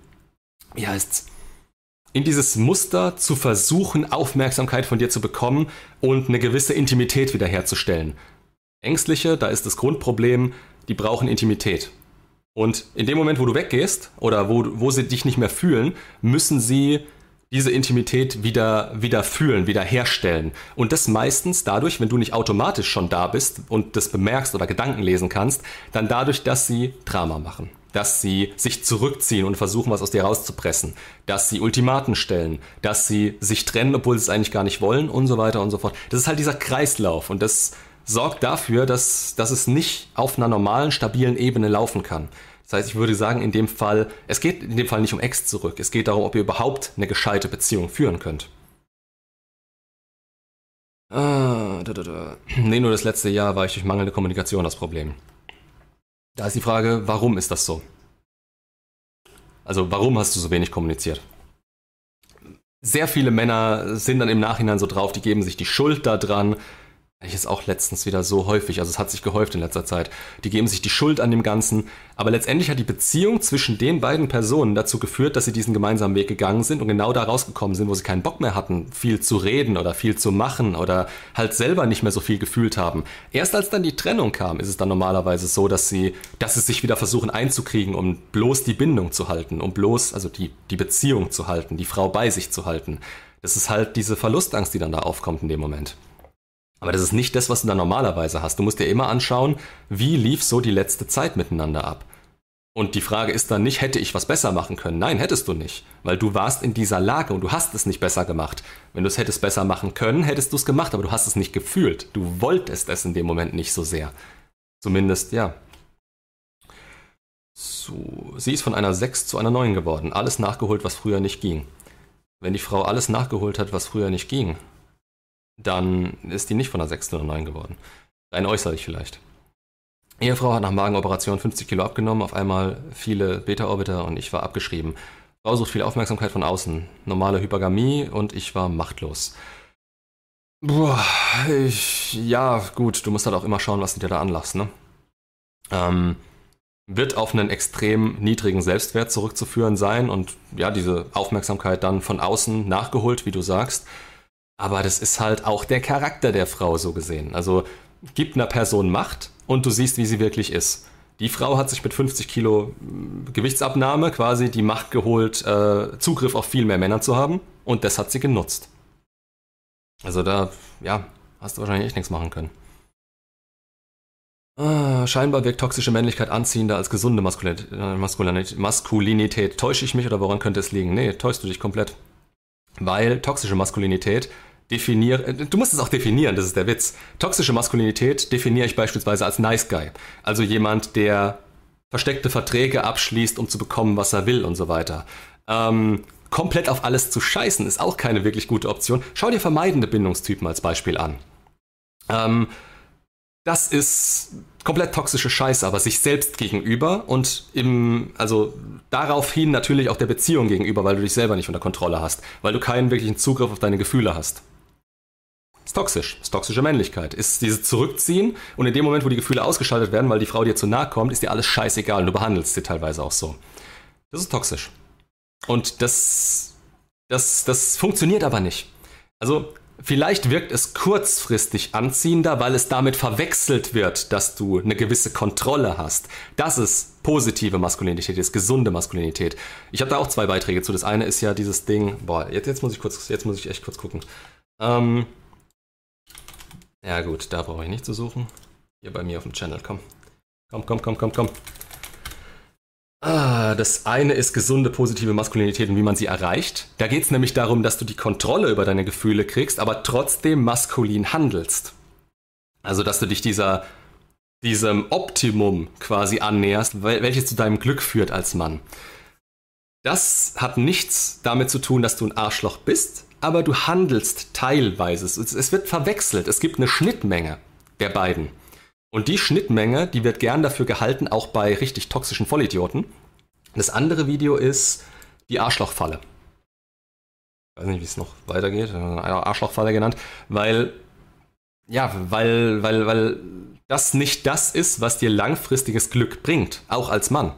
wie heißt's? In dieses Muster zu versuchen, Aufmerksamkeit von dir zu bekommen und eine gewisse Intimität wiederherzustellen. Ängstliche, da ist das Grundproblem, die brauchen Intimität. Und in dem Moment, wo du weggehst oder wo, wo sie dich nicht mehr fühlen, müssen sie diese Intimität wieder, wieder fühlen, wieder herstellen. Und das meistens dadurch, wenn du nicht automatisch schon da bist und das bemerkst oder Gedanken lesen kannst, dann dadurch, dass sie Drama machen. Dass sie sich zurückziehen und versuchen, was aus dir rauszupressen. Dass sie Ultimaten stellen. Dass sie sich trennen, obwohl sie es eigentlich gar nicht wollen und so weiter und so fort. Das ist halt dieser Kreislauf und das sorgt dafür, dass, dass es nicht auf einer normalen, stabilen Ebene laufen kann. Das heißt, ich würde sagen, in dem Fall, es geht in dem Fall nicht um Ex zurück. Es geht darum, ob ihr überhaupt eine gescheite Beziehung führen könnt. Ah, da, da, da. Nee, nur das letzte Jahr war ich durch mangelnde Kommunikation das Problem. Da ist die Frage, warum ist das so? Also, warum hast du so wenig kommuniziert? Sehr viele Männer sind dann im Nachhinein so drauf, die geben sich die Schuld daran, ich ist auch letztens wieder so häufig, also es hat sich gehäuft in letzter Zeit. Die geben sich die Schuld an dem Ganzen, aber letztendlich hat die Beziehung zwischen den beiden Personen dazu geführt, dass sie diesen gemeinsamen Weg gegangen sind und genau da rausgekommen sind, wo sie keinen Bock mehr hatten, viel zu reden oder viel zu machen oder halt selber nicht mehr so viel gefühlt haben. Erst als dann die Trennung kam, ist es dann normalerweise so, dass sie, dass sie sich wieder versuchen einzukriegen, um bloß die Bindung zu halten, um bloß, also die, die Beziehung zu halten, die Frau bei sich zu halten. Das ist halt diese Verlustangst, die dann da aufkommt in dem Moment. Aber das ist nicht das, was du da normalerweise hast. Du musst dir immer anschauen, wie lief so die letzte Zeit miteinander ab. Und die Frage ist dann nicht, hätte ich was besser machen können? Nein, hättest du nicht, weil du warst in dieser Lage und du hast es nicht besser gemacht. Wenn du es hättest besser machen können, hättest du es gemacht, aber du hast es nicht gefühlt. Du wolltest es in dem Moment nicht so sehr. Zumindest, ja. So, sie ist von einer 6 zu einer 9 geworden. Alles nachgeholt, was früher nicht ging. Wenn die Frau alles nachgeholt hat, was früher nicht ging, dann ist die nicht von einer 6 zu einer 9 geworden. Rein äußerlich vielleicht. Ehefrau hat nach Magenoperation 50 Kilo abgenommen, auf einmal viele Beta-Orbiter und ich war abgeschrieben. Frau sucht viel Aufmerksamkeit von außen. Normale Hypergamie und ich war machtlos. Boah, ich, ja, gut, du musst halt auch immer schauen, was du dir da anlachst, ne? Ähm, wird auf einen extrem niedrigen Selbstwert zurückzuführen sein und ja, diese Aufmerksamkeit dann von außen nachgeholt, wie du sagst. Aber das ist halt auch der Charakter der Frau so gesehen. Also gibt einer Person Macht und du siehst, wie sie wirklich ist. Die Frau hat sich mit 50 Kilo äh, Gewichtsabnahme quasi die Macht geholt, äh, Zugriff auf viel mehr Männer zu haben und das hat sie genutzt. Also da, ja, hast du wahrscheinlich echt nichts machen können. Ah, scheinbar wirkt toxische Männlichkeit anziehender als gesunde Maskulinität, äh, Maskulinität. Maskulinität. Täusche ich mich oder woran könnte es liegen? Nee, täuschst du dich komplett. Weil toxische Maskulinität definiere, äh, du musst es auch definieren, das ist der Witz. Toxische Maskulinität definiere ich beispielsweise als Nice Guy. Also jemand, der versteckte Verträge abschließt, um zu bekommen, was er will und so weiter. Ähm, komplett auf alles zu scheißen ist auch keine wirklich gute Option. Schau dir vermeidende Bindungstypen als Beispiel an. Ähm, das ist komplett toxische Scheiße, aber sich selbst gegenüber und im, also daraufhin natürlich auch der Beziehung gegenüber, weil du dich selber nicht unter Kontrolle hast, weil du keinen wirklichen Zugriff auf deine Gefühle hast. Ist toxisch, ist toxische Männlichkeit. Ist dieses Zurückziehen und in dem Moment, wo die Gefühle ausgeschaltet werden, weil die Frau dir zu nahe kommt, ist dir alles scheißegal und du behandelst sie teilweise auch so. Das ist toxisch. Und das, das, das funktioniert aber nicht. Also, vielleicht wirkt es kurzfristig anziehender, weil es damit verwechselt wird, dass du eine gewisse Kontrolle hast. Das ist positive Maskulinität, das ist gesunde Maskulinität. Ich habe da auch zwei Beiträge zu. Das eine ist ja dieses Ding, boah, jetzt, jetzt muss ich kurz, jetzt muss ich echt kurz gucken. Ähm, ja gut, da brauche ich nicht zu suchen. Hier bei mir auf dem Channel, komm. Komm, komm, komm, komm, komm. Ah, das eine ist gesunde, positive Maskulinität und wie man sie erreicht. Da geht es nämlich darum, dass du die Kontrolle über deine Gefühle kriegst, aber trotzdem maskulin handelst. Also, dass du dich dieser, diesem Optimum quasi annäherst, welches zu deinem Glück führt als Mann. Das hat nichts damit zu tun, dass du ein Arschloch bist, aber du handelst teilweise. Es, wird verwechselt. Es gibt eine Schnittmenge der beiden. Und die Schnittmenge, die wird gern dafür gehalten, auch bei richtig toxischen Vollidioten. Das andere Video ist die Arschlochfalle. Ich weiß nicht, wie es noch weitergeht. Arschlochfalle genannt, weil ja, weil, weil, weil das nicht das ist, was dir langfristiges Glück bringt, auch als Mann.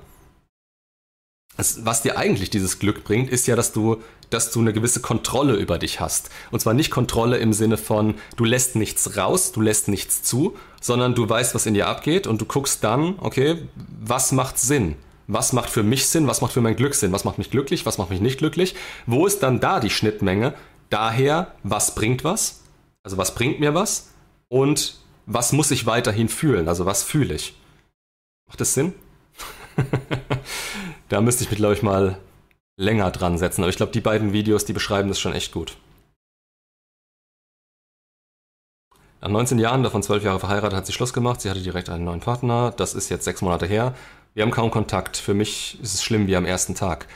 was dir eigentlich dieses Glück bringt, ist ja, dass du dass du eine gewisse Kontrolle über dich hast. Und zwar nicht Kontrolle im Sinne von, du lässt nichts raus, du lässt nichts zu, sondern du weißt, was in dir abgeht und du guckst dann, okay, was macht Sinn? Was macht für mich Sinn? Was macht für mein Glück Sinn? Was macht mich glücklich? Was macht mich nicht glücklich? Wo ist dann da die Schnittmenge? Daher, was bringt was? Also was bringt mir was? Und was muss ich weiterhin fühlen? Also was fühle ich? Macht das Sinn? da müsste ich mich, glaube ich, mal länger dran setzen. Aber ich glaube, die beiden Videos, die beschreiben das schon echt gut. Nach 19 Jahren, davon 12 Jahre verheiratet, hat sie Schluss gemacht. Sie hatte direkt einen neuen Partner. Das ist jetzt sechs Monate her. Wir haben kaum Kontakt. Für mich ist es schlimm wie am ersten Tag.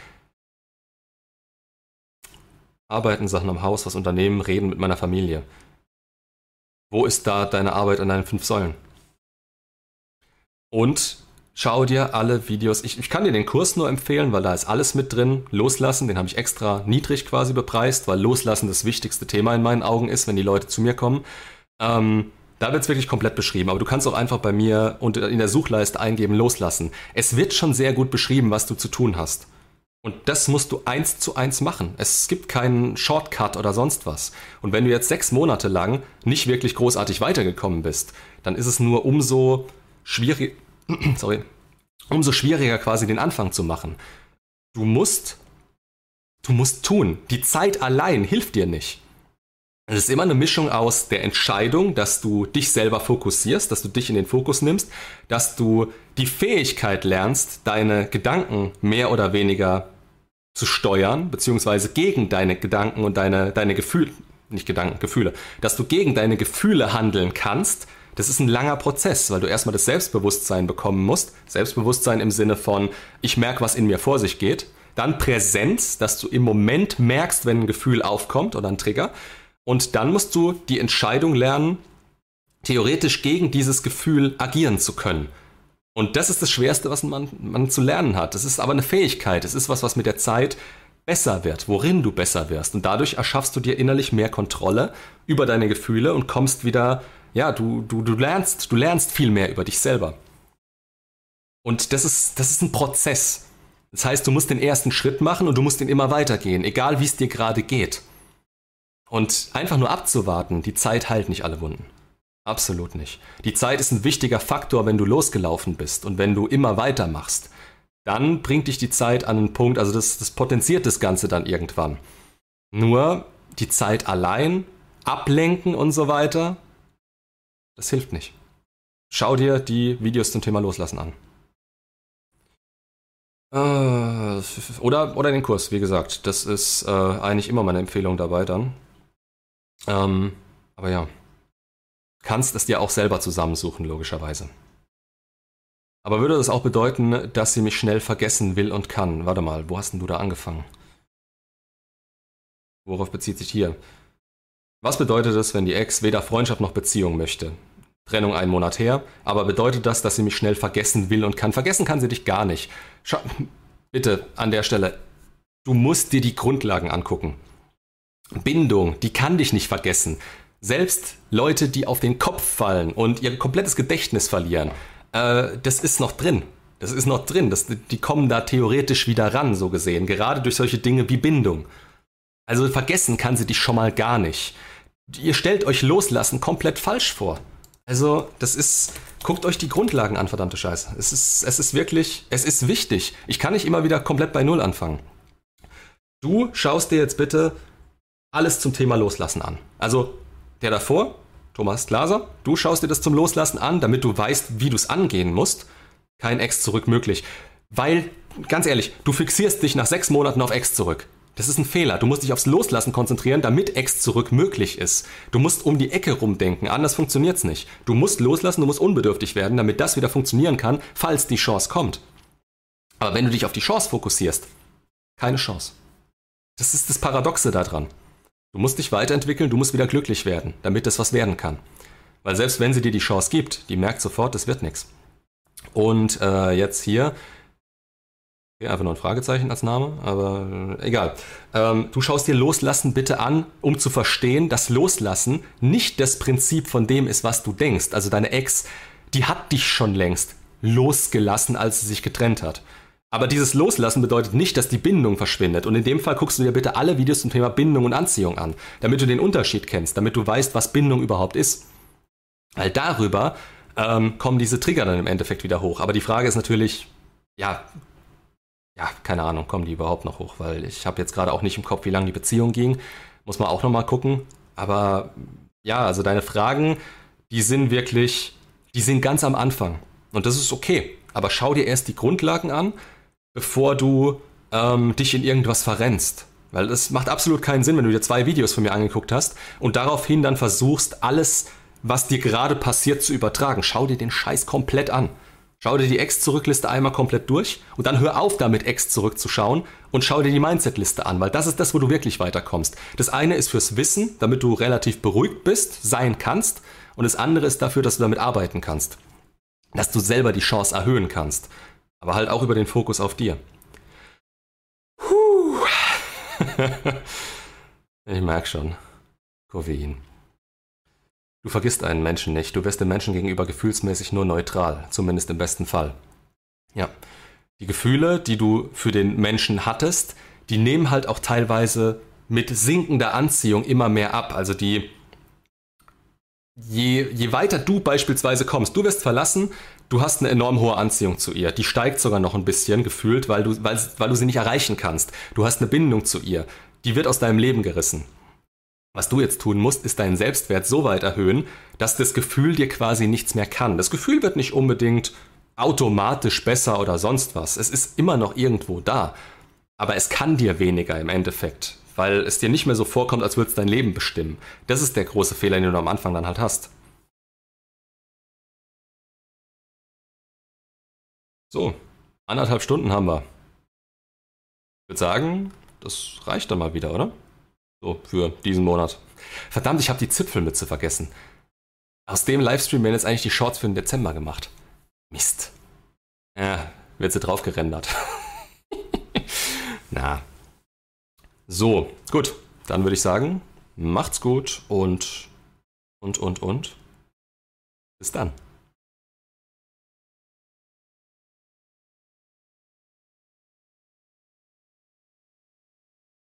Arbeiten, Sachen am Haus, was unternehmen, reden mit meiner Familie. Wo ist da deine Arbeit an deinen fünf Säulen? Und schau dir alle Videos. Ich, ich, kann dir den Kurs nur empfehlen, weil da ist alles mit drin. Loslassen, den habe ich extra niedrig quasi bepreist, weil Loslassen das wichtigste Thema in meinen Augen ist, wenn die Leute zu mir kommen. Ähm, da wird es wirklich komplett beschrieben, aber du kannst auch einfach bei mir in der Suchleiste eingeben, loslassen. Es wird schon sehr gut beschrieben, was du zu tun hast. Und das musst du eins zu eins machen. Es gibt keinen Shortcut oder sonst was. Und wenn du jetzt sechs Monate lang nicht wirklich großartig weitergekommen bist, dann ist es nur umso schwierig, sorry, umso schwieriger quasi den Anfang zu machen. Du musst, du musst tun. Die Zeit allein hilft dir nicht. Es ist immer eine Mischung aus der Entscheidung, dass du dich selber fokussierst, dass du dich in den Fokus nimmst, dass du die Fähigkeit lernst, deine Gedanken mehr oder weniger zu steuern, beziehungsweise gegen deine Gedanken und deine, deine Gefühle, nicht Gedanken, Gefühle, dass du gegen deine Gefühle handeln kannst, das ist ein langer Prozess, weil du erstmal das Selbstbewusstsein bekommen musst. Selbstbewusstsein im Sinne von, ich merke, was in mir vor sich geht. Dann Präsenz, dass du im Moment merkst, wenn ein Gefühl aufkommt oder ein Trigger. Und dann musst du die Entscheidung lernen, theoretisch gegen dieses Gefühl agieren zu können. Und das ist das Schwerste, was man, man zu lernen hat. Das ist aber eine Fähigkeit. Es ist was, was mit der Zeit besser wird, worin du besser wirst. Und dadurch erschaffst du dir innerlich mehr Kontrolle über deine Gefühle und kommst wieder, ja, du, du, du lernst, du lernst viel mehr über dich selber. Und das ist, das ist ein Prozess. Das heißt, du musst den ersten Schritt machen und du musst ihn immer weitergehen, egal wie es dir gerade geht. Und einfach nur abzuwarten, die Zeit heilt nicht alle Wunden. Absolut nicht. Die Zeit ist ein wichtiger Faktor, wenn du losgelaufen bist und wenn du immer weitermachst. Dann bringt dich die Zeit an einen Punkt, also das, das potenziert das Ganze dann irgendwann. Nur die Zeit allein, ablenken und so weiter, das hilft nicht. Schau dir die Videos zum Thema Loslassen an. Äh, oder, oder den Kurs, wie gesagt. Das ist äh, eigentlich immer meine Empfehlung dabei dann. Ähm, aber ja, kannst es dir auch selber zusammensuchen, logischerweise. Aber würde das auch bedeuten, dass sie mich schnell vergessen will und kann? Warte mal, wo hast denn du da angefangen? Worauf bezieht sich hier? Was bedeutet es, wenn die Ex weder Freundschaft noch Beziehung möchte? Trennung einen Monat her, aber bedeutet das, dass sie mich schnell vergessen will und kann? Vergessen kann sie dich gar nicht. Schau, bitte an der Stelle, du musst dir die Grundlagen angucken. Bindung, die kann dich nicht vergessen. Selbst Leute, die auf den Kopf fallen und ihr komplettes Gedächtnis verlieren, äh, das ist noch drin. Das ist noch drin. Das, die kommen da theoretisch wieder ran, so gesehen. Gerade durch solche Dinge wie Bindung. Also vergessen kann sie dich schon mal gar nicht. Ihr stellt euch loslassen komplett falsch vor. Also, das ist. Guckt euch die Grundlagen an, verdammte Scheiße. Es ist, es ist wirklich, es ist wichtig. Ich kann nicht immer wieder komplett bei Null anfangen. Du schaust dir jetzt bitte alles zum Thema Loslassen an. Also der davor, Thomas Glaser, du schaust dir das zum Loslassen an, damit du weißt, wie du es angehen musst. Kein Ex zurück möglich. Weil, ganz ehrlich, du fixierst dich nach sechs Monaten auf Ex zurück. Das ist ein Fehler. Du musst dich aufs Loslassen konzentrieren, damit Ex zurück möglich ist. Du musst um die Ecke rumdenken, anders funktioniert's nicht. Du musst loslassen, du musst unbedürftig werden, damit das wieder funktionieren kann, falls die Chance kommt. Aber wenn du dich auf die Chance fokussierst, keine Chance. Das ist das Paradoxe daran. Du musst dich weiterentwickeln, du musst wieder glücklich werden, damit das was werden kann. Weil selbst wenn sie dir die Chance gibt, die merkt sofort, das wird nichts. Und äh, jetzt hier, okay, einfach nur ein Fragezeichen als Name, aber äh, egal. Ähm, du schaust dir Loslassen bitte an, um zu verstehen, dass Loslassen nicht das Prinzip von dem ist, was du denkst. Also deine Ex, die hat dich schon längst losgelassen, als sie sich getrennt hat. Aber dieses Loslassen bedeutet nicht, dass die Bindung verschwindet. Und in dem Fall guckst du dir bitte alle Videos zum Thema Bindung und Anziehung an, damit du den Unterschied kennst, damit du weißt, was Bindung überhaupt ist. Weil darüber ähm, kommen diese Trigger dann im Endeffekt wieder hoch. Aber die Frage ist natürlich, ja, ja, keine Ahnung, kommen die überhaupt noch hoch? Weil ich habe jetzt gerade auch nicht im Kopf, wie lange die Beziehung ging. Muss man auch nochmal gucken. Aber ja, also deine Fragen, die sind wirklich, die sind ganz am Anfang. Und das ist okay. Aber schau dir erst die Grundlagen an bevor du ähm, dich in irgendwas verrennst. Weil es macht absolut keinen Sinn, wenn du dir zwei Videos von mir angeguckt hast und daraufhin dann versuchst, alles, was dir gerade passiert, zu übertragen. Schau dir den Scheiß komplett an. Schau dir die Ex-Zurückliste einmal komplett durch und dann hör auf damit, Ex zurückzuschauen und schau dir die Mindset-Liste an, weil das ist das, wo du wirklich weiterkommst. Das eine ist fürs Wissen, damit du relativ beruhigt bist, sein kannst, und das andere ist dafür, dass du damit arbeiten kannst. Dass du selber die Chance erhöhen kannst. Aber halt auch über den Fokus auf dir. Puh. ich merke schon. Koffein. Du vergisst einen Menschen nicht, du wirst dem Menschen gegenüber gefühlsmäßig nur neutral, zumindest im besten Fall. Ja. Die Gefühle, die du für den Menschen hattest, die nehmen halt auch teilweise mit sinkender Anziehung immer mehr ab. Also die, je, je weiter du beispielsweise kommst, du wirst verlassen, du hast eine enorm hohe Anziehung zu ihr. Die steigt sogar noch ein bisschen gefühlt, weil du, weil, weil du sie nicht erreichen kannst. Du hast eine Bindung zu ihr. Die wird aus deinem Leben gerissen. Was du jetzt tun musst, ist deinen Selbstwert so weit erhöhen, dass das Gefühl dir quasi nichts mehr kann. Das Gefühl wird nicht unbedingt automatisch besser oder sonst was. Es ist immer noch irgendwo da. Aber es kann dir weniger im Endeffekt, weil es dir nicht mehr so vorkommt, als würde es dein Leben bestimmen. Das ist der große Fehler, den du am Anfang dann halt hast. So, anderthalb Stunden haben wir. Ich würde sagen, das reicht dann mal wieder, oder? So, für diesen Monat. Verdammt, ich habe die Zipfelmütze vergessen. Aus dem Livestream werden jetzt eigentlich die Shorts für den Dezember gemacht. Mist. Ja, wird sie drauf gerendert. Na. So, gut. Dann würde ich sagen, macht's gut und und und und. Bis dann.